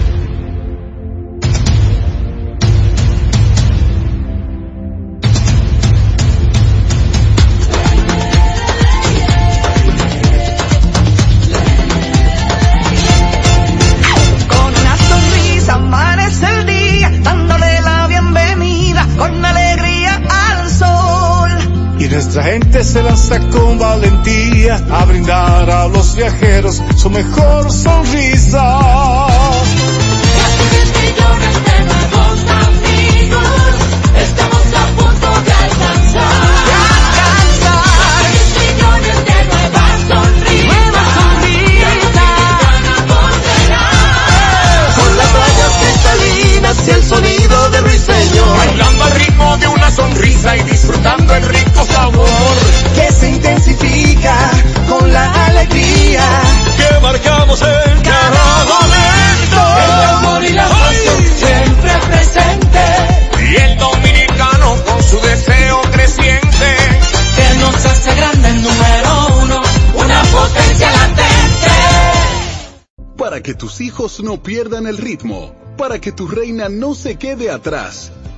Nuestra gente se lanza con valentía a brindar a los viajeros su mejor sonrisa. millones de nuevos amigos, estamos a punto de alcanzar. De alcanzar. millones de nuevas sonrisas. Nuevas sonrisas. Con las rayas cristalinas y disfrutando el rico sabor. Que se intensifica con la alegría. Que marcamos en cada momento. El amor y la pasión siempre presente. Y el dominicano con su deseo creciente. Que nos hace grande el número uno, una potencia latente. Para que tus hijos no pierdan el ritmo, para que tu reina no se quede atrás,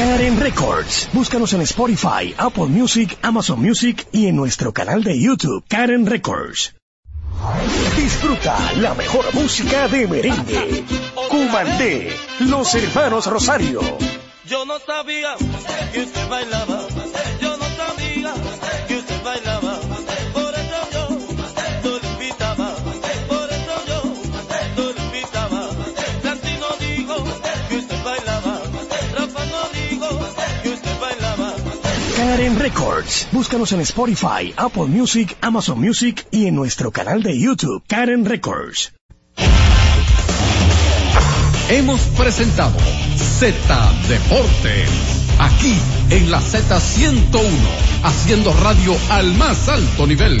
Karen Records. Búscanos en Spotify, Apple Music, Amazon Music y en nuestro canal de YouTube, Karen Records. Disfruta la mejor música de merengue. Cumandé, los hermanos Rosario. Yo no sabía que usted bailaba. Karen Records. Búscanos en Spotify, Apple Music, Amazon Music y en nuestro canal de YouTube, Karen Records. Hemos presentado Z Deportes. Aquí en la Z101, haciendo radio al más alto nivel.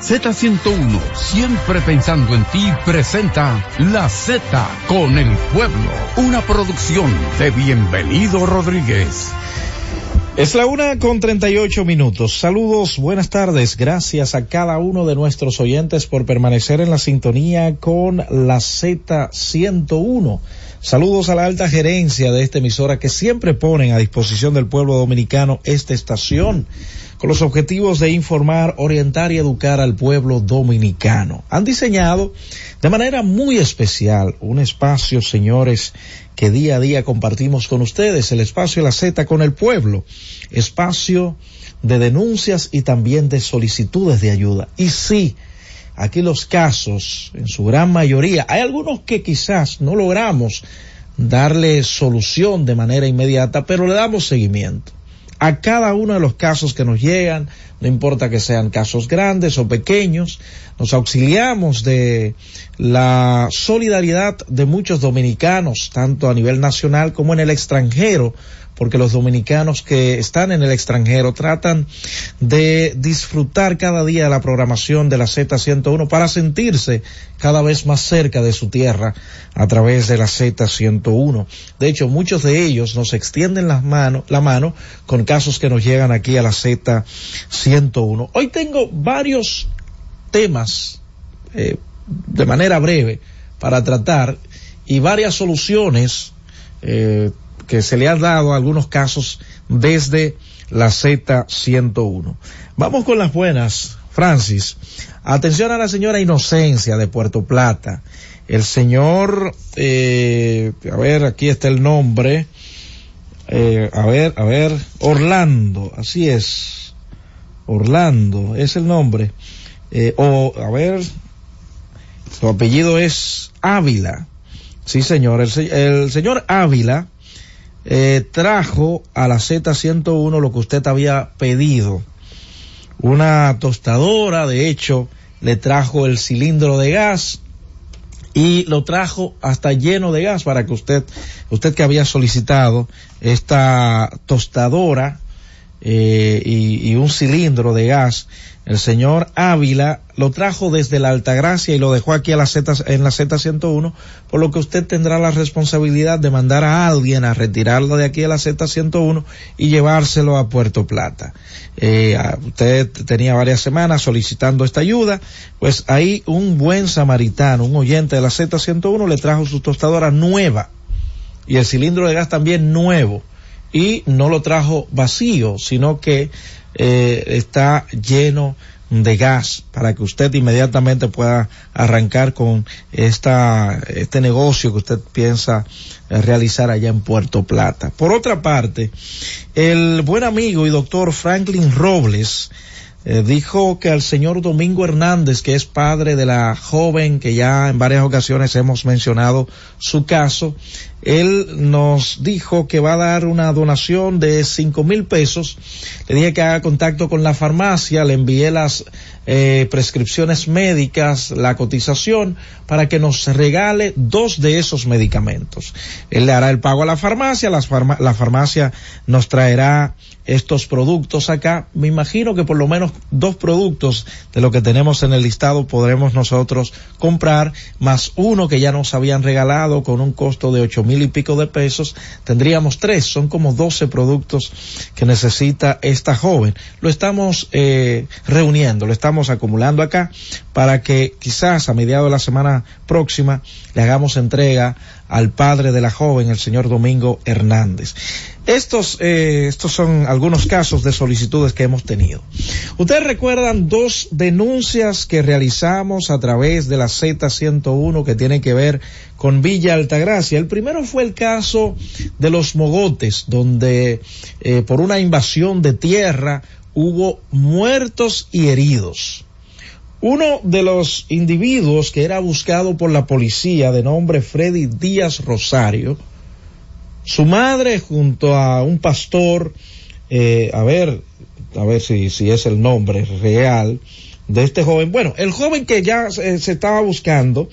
Z101, siempre pensando en ti, presenta La Z con el pueblo, una producción de Bienvenido Rodríguez. Es la una con 38 minutos. Saludos, buenas tardes. Gracias a cada uno de nuestros oyentes por permanecer en la sintonía con la Z101. Saludos a la alta gerencia de esta emisora que siempre ponen a disposición del pueblo dominicano esta estación con los objetivos de informar, orientar y educar al pueblo dominicano. Han diseñado de manera muy especial un espacio, señores, que día a día compartimos con ustedes, el espacio la Z con el pueblo, espacio de denuncias y también de solicitudes de ayuda. Y sí, aquí los casos, en su gran mayoría, hay algunos que quizás no logramos darle solución de manera inmediata, pero le damos seguimiento a cada uno de los casos que nos llegan, no importa que sean casos grandes o pequeños, nos auxiliamos de la solidaridad de muchos dominicanos, tanto a nivel nacional como en el extranjero, porque los dominicanos que están en el extranjero tratan de disfrutar cada día de la programación de la Z101 para sentirse cada vez más cerca de su tierra a través de la Z101. De hecho, muchos de ellos nos extienden la mano con casos que nos llegan aquí a la Z101. Hoy tengo varios temas eh, de manera breve para tratar y varias soluciones eh, que se le han dado algunos casos desde la Z101. Vamos con las buenas, Francis. Atención a la señora Inocencia de Puerto Plata. El señor, eh, a ver, aquí está el nombre. Eh, a ver, a ver, Orlando, así es. Orlando, es el nombre. Eh, o, a ver, su apellido es Ávila. Sí, señor. El, se- el señor Ávila eh, trajo a la Z101 lo que usted había pedido. Una tostadora, de hecho, le trajo el cilindro de gas y lo trajo hasta lleno de gas para que usted, usted que había solicitado esta tostadora eh, y, y un cilindro de gas, el señor Ávila lo trajo desde la Altagracia y lo dejó aquí la en la Z101, por lo que usted tendrá la responsabilidad de mandar a alguien a retirarlo de aquí a la Z101 y llevárselo a Puerto Plata. Eh, usted tenía varias semanas solicitando esta ayuda, pues ahí un buen samaritano, un oyente de la Z101 le trajo su tostadora nueva y el cilindro de gas también nuevo y no lo trajo vacío, sino que eh, está lleno de gas para que usted inmediatamente pueda arrancar con esta, este negocio que usted piensa eh, realizar allá en Puerto Plata. Por otra parte, el buen amigo y doctor Franklin Robles eh, dijo que al señor Domingo Hernández, que es padre de la joven que ya en varias ocasiones hemos mencionado su caso, él nos dijo que va a dar una donación de cinco mil pesos. Le dije que haga contacto con la farmacia, le envié las eh, prescripciones médicas, la cotización, para que nos regale dos de esos medicamentos. Él le hará el pago a la farmacia, la farmacia nos traerá estos productos acá. Me imagino que por lo menos dos productos de lo que tenemos en el listado podremos nosotros comprar, más uno que ya nos habían regalado con un costo de ocho mil y pico de pesos. Tendríamos tres, son como 12 productos que necesita esta joven. Lo estamos eh, reuniendo, lo estamos acumulando acá para que quizás a mediados de la semana próxima le hagamos entrega al padre de la joven, el señor Domingo Hernández. Estos, eh, estos son algunos casos de solicitudes que hemos tenido. Ustedes recuerdan dos denuncias que realizamos a través de la Z101 que tienen que ver con Villa Altagracia. El primero fue el caso de los mogotes, donde eh, por una invasión de tierra hubo muertos y heridos. Uno de los individuos que era buscado por la policía de nombre Freddy Díaz Rosario, su madre junto a un pastor, eh, a ver, a ver si, si es el nombre real de este joven. Bueno, el joven que ya se, se estaba buscando,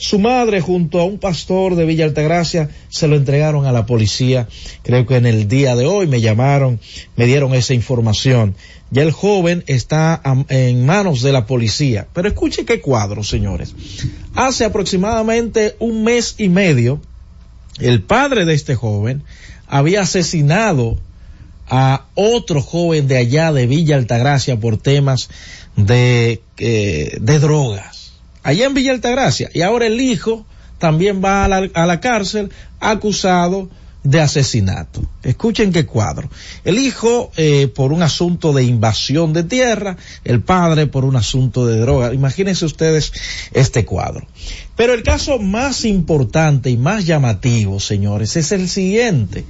su madre junto a un pastor de Villa Altagracia se lo entregaron a la policía. Creo que en el día de hoy me llamaron, me dieron esa información. Ya el joven está en manos de la policía. Pero escuche qué cuadro, señores. Hace aproximadamente un mes y medio, el padre de este joven había asesinado a otro joven de allá de Villa Altagracia por temas de, eh, de drogas. Allá en Villa Altagracia. Y ahora el hijo también va a la, a la cárcel acusado de asesinato. Escuchen qué cuadro. El hijo eh, por un asunto de invasión de tierra, el padre por un asunto de droga. Imagínense ustedes este cuadro. Pero el caso más importante y más llamativo, señores, es el siguiente.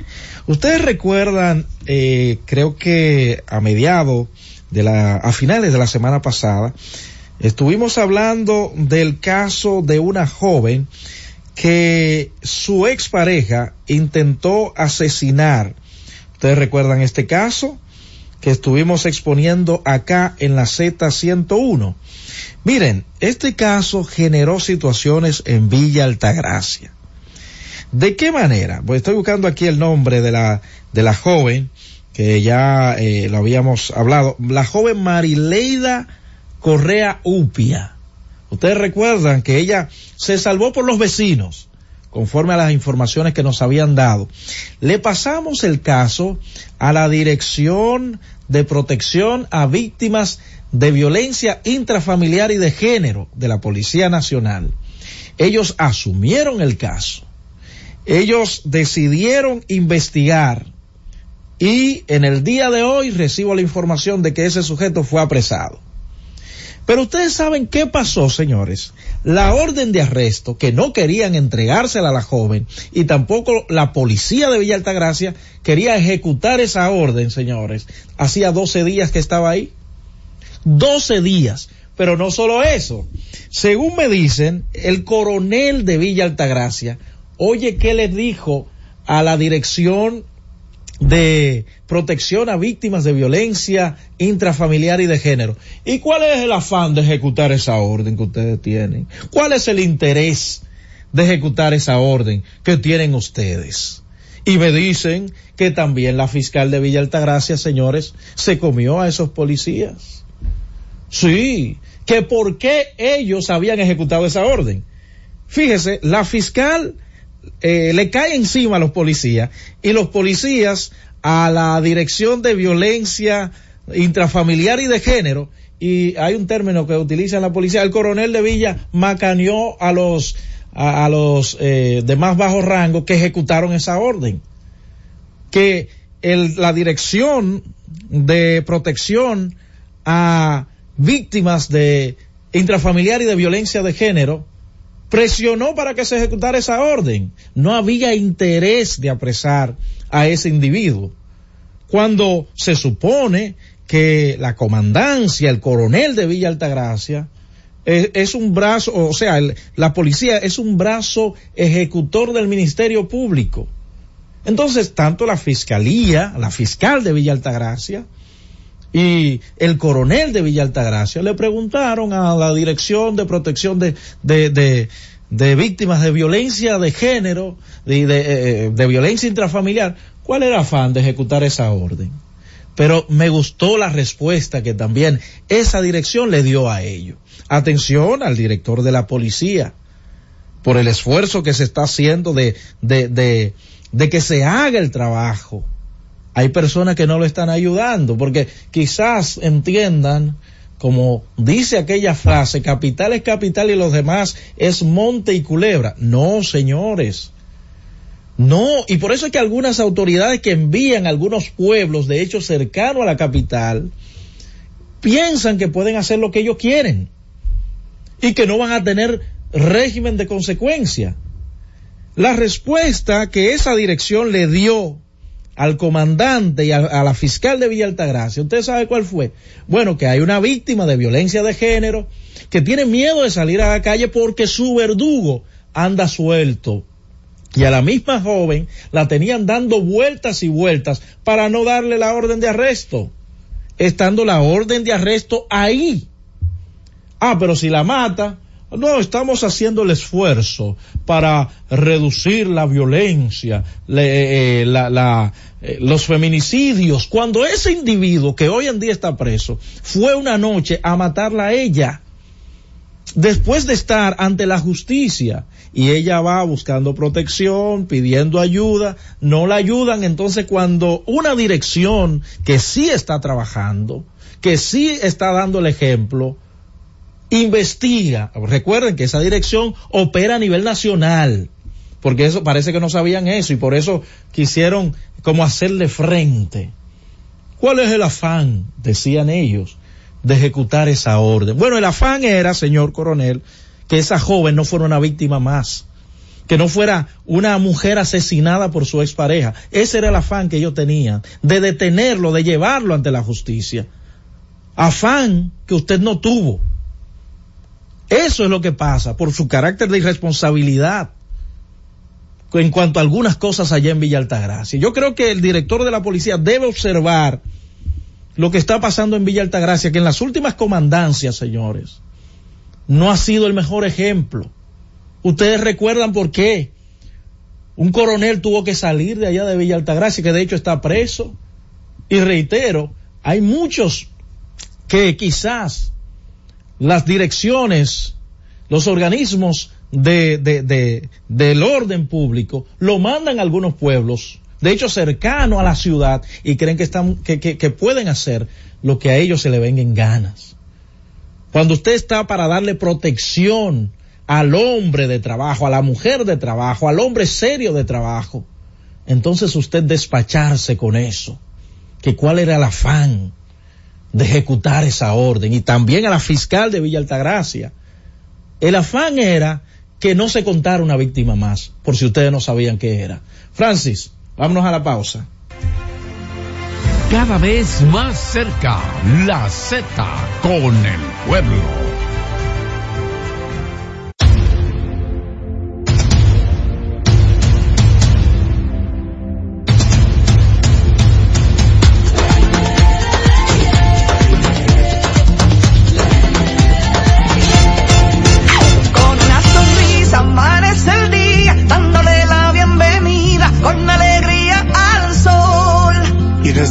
Ustedes recuerdan, eh, creo que a mediados de la, a finales de la semana pasada, estuvimos hablando del caso de una joven que su expareja intentó asesinar. Ustedes recuerdan este caso que estuvimos exponiendo acá en la Z101. Miren, este caso generó situaciones en Villa Altagracia. ¿De qué manera? Pues estoy buscando aquí el nombre de la, de la joven, que ya eh, lo habíamos hablado, la joven Marileida Correa Upia. Ustedes recuerdan que ella se salvó por los vecinos, conforme a las informaciones que nos habían dado. Le pasamos el caso a la Dirección de Protección a Víctimas de Violencia Intrafamiliar y de Género de la Policía Nacional. Ellos asumieron el caso. Ellos decidieron investigar y en el día de hoy recibo la información de que ese sujeto fue apresado. Pero ustedes saben qué pasó, señores. La orden de arresto, que no querían entregársela a la joven, y tampoco la policía de Villa Altagracia quería ejecutar esa orden, señores. Hacía 12 días que estaba ahí. 12 días. Pero no solo eso. Según me dicen, el coronel de Villa Altagracia, oye, ¿qué le dijo a la dirección de protección a víctimas de violencia intrafamiliar y de género. ¿Y cuál es el afán de ejecutar esa orden que ustedes tienen? ¿Cuál es el interés de ejecutar esa orden que tienen ustedes? Y me dicen que también la fiscal de Villa Altagracia, señores, se comió a esos policías. Sí, que por qué ellos habían ejecutado esa orden. Fíjese, la fiscal eh, le cae encima a los policías y los policías a la dirección de violencia intrafamiliar y de género y hay un término que utiliza la policía el coronel de Villa macaneó a los a, a los eh, de más bajo rango que ejecutaron esa orden. Que el, la dirección de protección a víctimas de intrafamiliar y de violencia de género presionó para que se ejecutara esa orden. No había interés de apresar a ese individuo. Cuando se supone que la comandancia, el coronel de Villa Altagracia, es, es un brazo, o sea, el, la policía es un brazo ejecutor del Ministerio Público. Entonces, tanto la fiscalía, la fiscal de Villa Altagracia, y el coronel de Villa Altagracia le preguntaron a la Dirección de Protección de, de, de, de Víctimas de Violencia de Género, de, de, eh, de violencia intrafamiliar, cuál era afán de ejecutar esa orden. Pero me gustó la respuesta que también esa dirección le dio a ello. Atención al director de la policía por el esfuerzo que se está haciendo de, de, de, de que se haga el trabajo hay personas que no lo están ayudando porque quizás entiendan como dice aquella frase, capital es capital y los demás es monte y culebra. No, señores. No, y por eso es que algunas autoridades que envían a algunos pueblos, de hecho cercano a la capital, piensan que pueden hacer lo que ellos quieren y que no van a tener régimen de consecuencia. La respuesta que esa dirección le dio al comandante y a, la fiscal de Villa Altagracia, ¿usted sabe cuál fue? Bueno, que hay una víctima de violencia de género que tiene miedo de salir a la calle porque su verdugo anda suelto. Y a la misma joven la tenían dando vueltas y vueltas para no darle la orden de arresto, estando la orden de arresto ahí. Ah, pero si la mata, no, estamos haciendo el esfuerzo para reducir la violencia, le, eh, la, la, eh, los feminicidios. Cuando ese individuo que hoy en día está preso fue una noche a matarla a ella, después de estar ante la justicia, y ella va buscando protección, pidiendo ayuda, no la ayudan, entonces cuando una dirección que sí está trabajando, que sí está dando el ejemplo, investiga. Recuerden que esa dirección opera a nivel nacional. Porque eso parece que no sabían eso y por eso quisieron como hacerle frente. ¿Cuál es el afán? Decían ellos, de ejecutar esa orden. Bueno, el afán era, señor coronel, que esa joven no fuera una víctima más, que no fuera una mujer asesinada por su expareja. Ese era el afán que ellos tenían, de detenerlo, de llevarlo ante la justicia. Afán que usted no tuvo. Eso es lo que pasa por su carácter de irresponsabilidad en cuanto a algunas cosas allá en Villa Altagracia. Yo creo que el director de la policía debe observar lo que está pasando en Villa Altagracia, que en las últimas comandancias, señores, no ha sido el mejor ejemplo. Ustedes recuerdan por qué un coronel tuvo que salir de allá de Villa Altagracia, que de hecho está preso. Y reitero, hay muchos que quizás las direcciones, los organismos de, de, de, del orden público lo mandan a algunos pueblos, de hecho cercano a la ciudad, y creen que están, que, que, que pueden hacer lo que a ellos se le venga en ganas. Cuando usted está para darle protección al hombre de trabajo, a la mujer de trabajo, al hombre serio de trabajo, entonces usted despacharse con eso, que cuál era el afán de ejecutar esa orden, y también a la fiscal de Villa Altagracia. El afán era que no se contara una víctima más, por si ustedes no sabían qué era. Francis, vámonos a la pausa. Cada vez más cerca, la Z con el pueblo.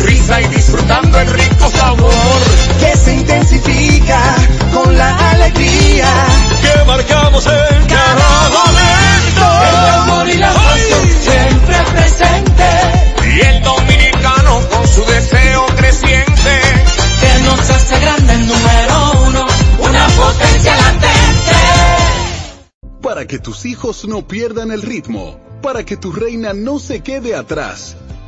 Sonrisa y disfrutando el rico sabor. Que se intensifica con la alegría. Que marcamos en cada momento. El amor y la pasión siempre presente. Y el dominicano con su deseo creciente. Que nos hace grande el número uno, una potencia latente. Para que tus hijos no pierdan el ritmo, para que tu reina no se quede atrás,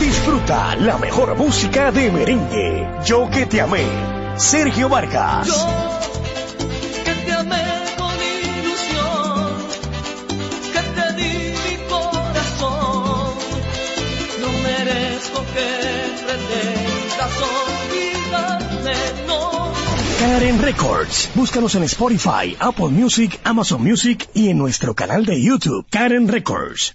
Disfruta la mejor música de merengue. Yo que te amé. Sergio Vargas. que te amé con ilusión, que te di mi corazón. No merezco que pretendas olvidarme, no. Karen Records. Búscanos en Spotify, Apple Music, Amazon Music y en nuestro canal de YouTube, Karen Records.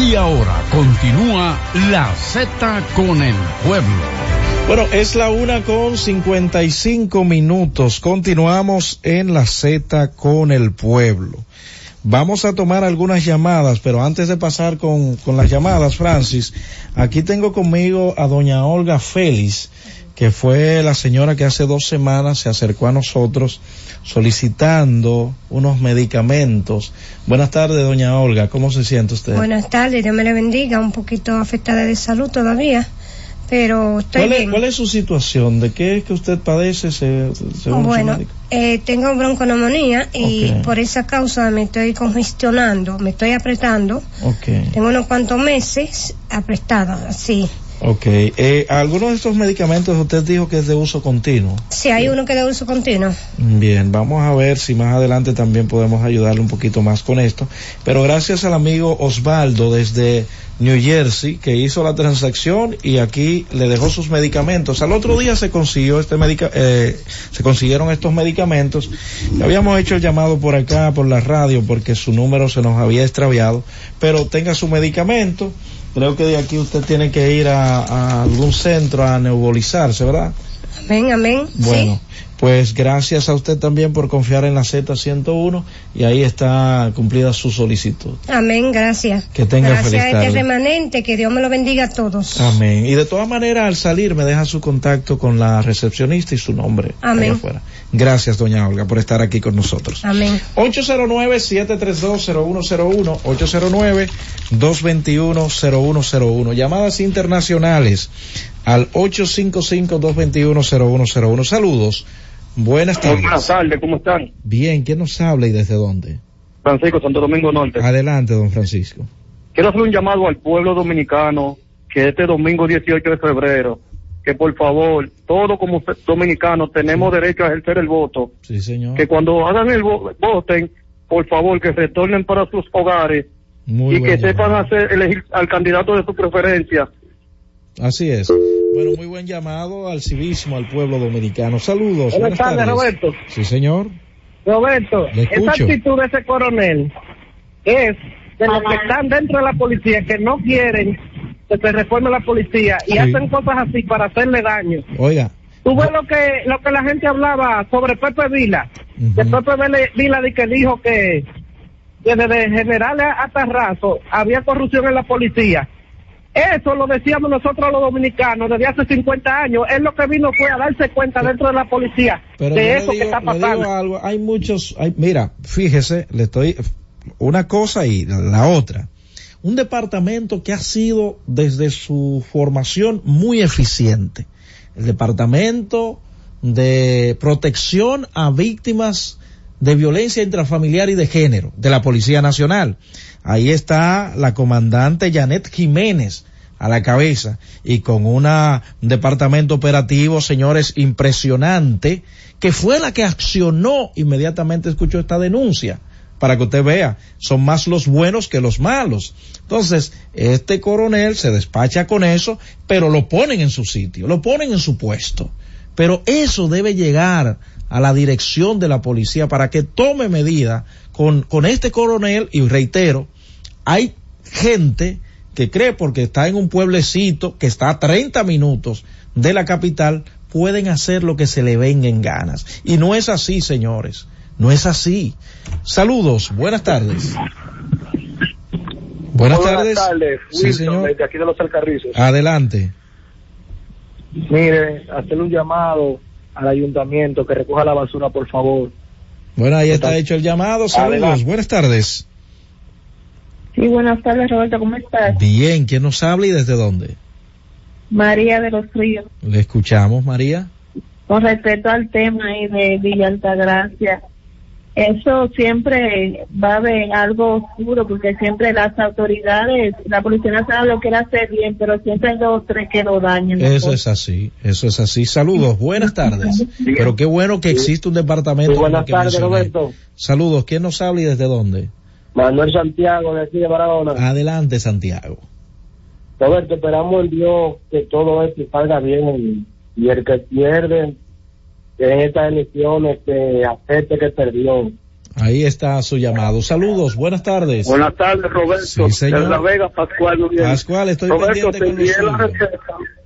Y ahora continúa la Z con el pueblo. Bueno, es la una con 55 minutos. Continuamos en la Z con el pueblo. Vamos a tomar algunas llamadas, pero antes de pasar con, con las llamadas, Francis, aquí tengo conmigo a doña Olga Félix, que fue la señora que hace dos semanas se acercó a nosotros solicitando unos medicamentos. Buenas tardes, doña Olga, ¿cómo se siente usted? Buenas tardes, Dios me le bendiga, un poquito afectada de salud todavía, pero estoy ¿Cuál es, bien. cuál es su situación? ¿De qué es que usted padece se- según su Bueno, médico? eh, tengo bronconemonía y por esa causa me estoy congestionando, me estoy apretando. Tengo unos cuantos meses apretada, así. Ok. Eh, ¿Algunos de estos medicamentos usted dijo que es de uso continuo? Si hay uno que de uso continuo. Bien, vamos a ver si más adelante también podemos ayudarle un poquito más con esto. Pero gracias al amigo Osvaldo desde New Jersey que hizo la transacción y aquí le dejó sus medicamentos. Al otro día se consiguió este medica eh, se consiguieron estos medicamentos. Habíamos hecho el llamado por acá por la radio porque su número se nos había extraviado, pero tenga su medicamento. Creo que de aquí usted tiene que ir a, a algún centro a nebulizarse, ¿verdad? Amén, amén. Bueno, pues gracias a usted también por confiar en la Z101 y ahí está cumplida su solicitud. Amén, gracias. Que tenga gracias feliz a este tarde. remanente, que Dios me lo bendiga a todos. Amén. Y de todas maneras, al salir, me deja su contacto con la recepcionista y su nombre. Amén. afuera. Gracias, doña Olga, por estar aquí con nosotros. Amén. 809-732-0101, 809-221-0101. Llamadas internacionales al 855-221-0101. Saludos. Buenas tardes. Buenas tardes, ¿cómo están? Bien, ¿quién nos habla y desde dónde? Francisco, Santo Domingo Norte. Adelante, don Francisco. Quiero hacer un llamado al pueblo dominicano que este domingo 18 de febrero, que por favor, todos como dominicanos tenemos derecho a ejercer el voto, Sí, señor. que cuando hagan el vo- voten, por favor, que retornen para sus hogares Muy y que sepan hacer elegir al candidato de su preferencia. Así es. Bueno, muy buen llamado al civismo, al pueblo dominicano. Saludos. Buenas tardes, Roberto. Sí, señor. Roberto, esa actitud de ese coronel es de los que están dentro de la policía que no quieren que se reforme la policía y Sí. hacen cosas así para hacerle daño. Oiga, Tú ves lo que lo que la gente hablaba sobre Pepe Vila. De Pepe Vela- Vila de que dijo que, que desde general hasta raso había corrupción en la policía. Eso lo decíamos nosotros los dominicanos desde hace 50 años. Él lo que vino fue a darse cuenta dentro de la policía pero de eso que está le digo pasando. algo. Hay muchos, hay, mira, fíjese, le estoy, una cosa y la otra. Un departamento que ha sido desde su formación muy eficiente. El departamento de protección a víctimas de violencia intrafamiliar y de género de la Policía Nacional. Ahí está la comandante Janet Jiménez a la cabeza y con una, un departamento operativo, señores, impresionante, que fue la que accionó inmediatamente, escuchó esta denuncia para que usted vea, son más los buenos que los malos. Entonces, este coronel se despacha con eso, pero lo ponen en su sitio, lo ponen en su puesto. Pero eso debe llegar a la dirección de la policía para que tome medida con, con este coronel y reitero, hay gente que cree porque está en un pueblecito que está a 30 minutos de la capital, pueden hacer lo que se le venga en ganas. Y no es así, señores. No es así. Saludos, buenas tardes. Buenas tardes. Sí, Wilson, señor. desde aquí de los Alcarrizos. Adelante. Mire, hacerle un llamado al ayuntamiento que recoja la basura, por favor. Bueno, ahí está hecho el llamado. Saludos, Adelante. buenas tardes. Sí, buenas tardes, Roberto, ¿cómo estás? Bien, ¿quién nos habla y desde dónde? María de los Ríos. Le escuchamos, María. Con respecto al tema ahí de Villa Altagracia, eso siempre va a haber algo oscuro porque siempre las autoridades, la Policía Nacional lo quiere hacer bien, pero siempre hay dos o tres que lo dañan. Eso es así, eso es así. Saludos, buenas tardes. Pero qué bueno que existe un departamento. Sí, buenas tardes. Roberto. Saludos, ¿quién nos habla y desde dónde? Manuel Santiago, de aquí de Barahona. Adelante, Santiago. Roberto, esperamos en Dios que todo esto salga bien y el que pierde que en estas elecciones que acepte que perdió. Ahí está su llamado. Saludos, buenas tardes. Buenas tardes, Roberto. Sí, señor. De La Vega, Pascual Núñez. Pascual, estoy Roberto, pendiente te con la receta.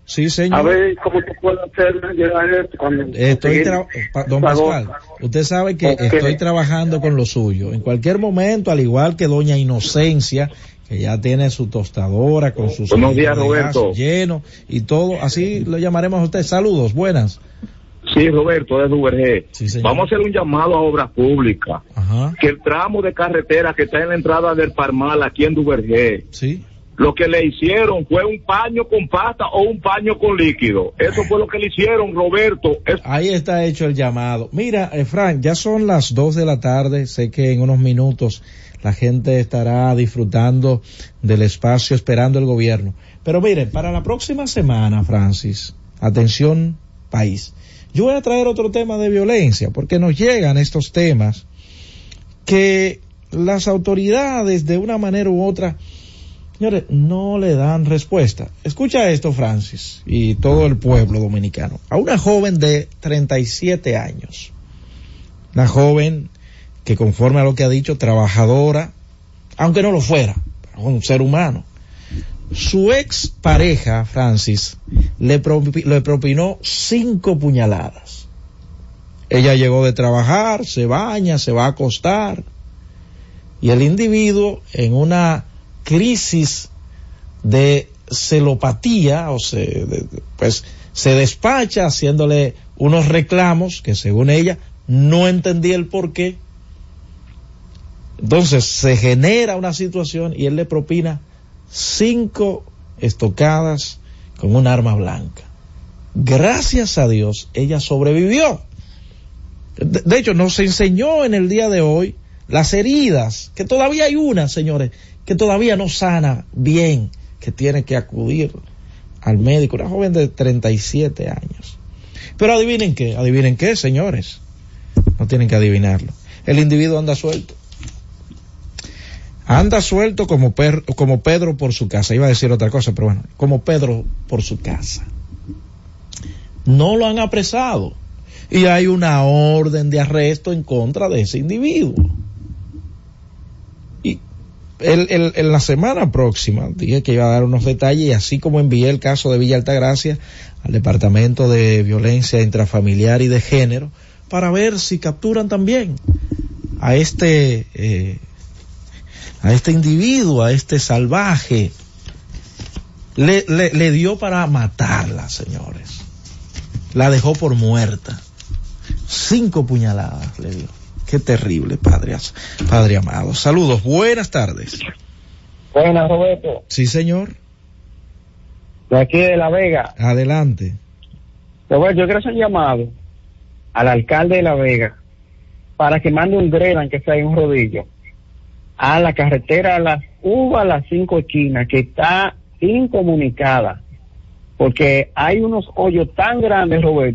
Sí, señor. A ver cómo tú puedes hacer llegar esto cuando Estoy tra- don Pascual, usted sabe que estoy trabajando con lo suyo. En cualquier momento, al igual que doña Inocencia, que ya tiene su tostadora con sus Buenos días, Roberto. lleno y todo, así lo llamaremos a usted. Saludos, buenas. Sí, Roberto, de señor. Vamos a hacer un llamado a obras públicas. Ajá. Que el tramo de carretera que está en la entrada del Parmal aquí en Duvergé, Sí. lo que le hicieron fue un paño con pasta o un paño con líquido. Eso fue lo que le hicieron, Roberto. Es- Ahí está hecho el llamado. Mira, eh, Frank, ya son las dos de la tarde. Sé que en unos minutos la gente estará disfrutando del espacio esperando el gobierno. Pero miren, para la próxima semana, Francis, atención país, yo voy a traer otro tema de violencia porque nos llegan estos temas que las autoridades de una manera u otra Señores, no le dan respuesta. Escucha esto, Francis, y todo el pueblo dominicano. A una joven de 37 años. Una joven que conforme a lo que ha dicho, trabajadora, aunque no lo fuera, un ser humano. Su ex pareja, Francis, le, propi- le propinó cinco puñaladas. Ella llegó de trabajar, se baña, se va a acostar, y el individuo en una crisis de celopatía o se pues se despacha haciéndole unos reclamos que según ella no entendía el por qué entonces se genera una situación y él le propina cinco estocadas con un arma blanca gracias a Dios ella sobrevivió de, hecho nos enseñó en el día de hoy las heridas, que todavía hay una, señores, que todavía no sana bien, que tiene que acudir al médico, una joven de 37 años. Pero adivinen qué, adivinen qué, señores. No tienen que adivinarlo. El individuo anda suelto. Anda suelto como, per- como Pedro por su casa. Iba a decir otra cosa, pero bueno, como Pedro por su casa. No lo han apresado. Y hay una orden de arresto en contra de ese individuo. Y el, el- en la semana próxima dije que iba a dar unos detalles y así como envié el caso de Villa Altagracia al Departamento de Violencia Intrafamiliar y de Género para ver si capturan también a este eh, a este individuo, a este salvaje. Le, le, le dio para matarla, señores. La dejó por muerta. Cinco puñaladas le dio. Qué terrible, padre, padre amado. Saludos, buenas tardes. Buenas, Roberto. Sí, señor. De aquí de La Vega. Adelante. Roberto, yo quiero hacer un llamado al alcalde de La Vega para que mande un drenan que sea en un rodillo a la carretera Las Uvas, Las Cinco Chinas, que está incomunicada, porque hay unos hoyos tan grandes, Roberto,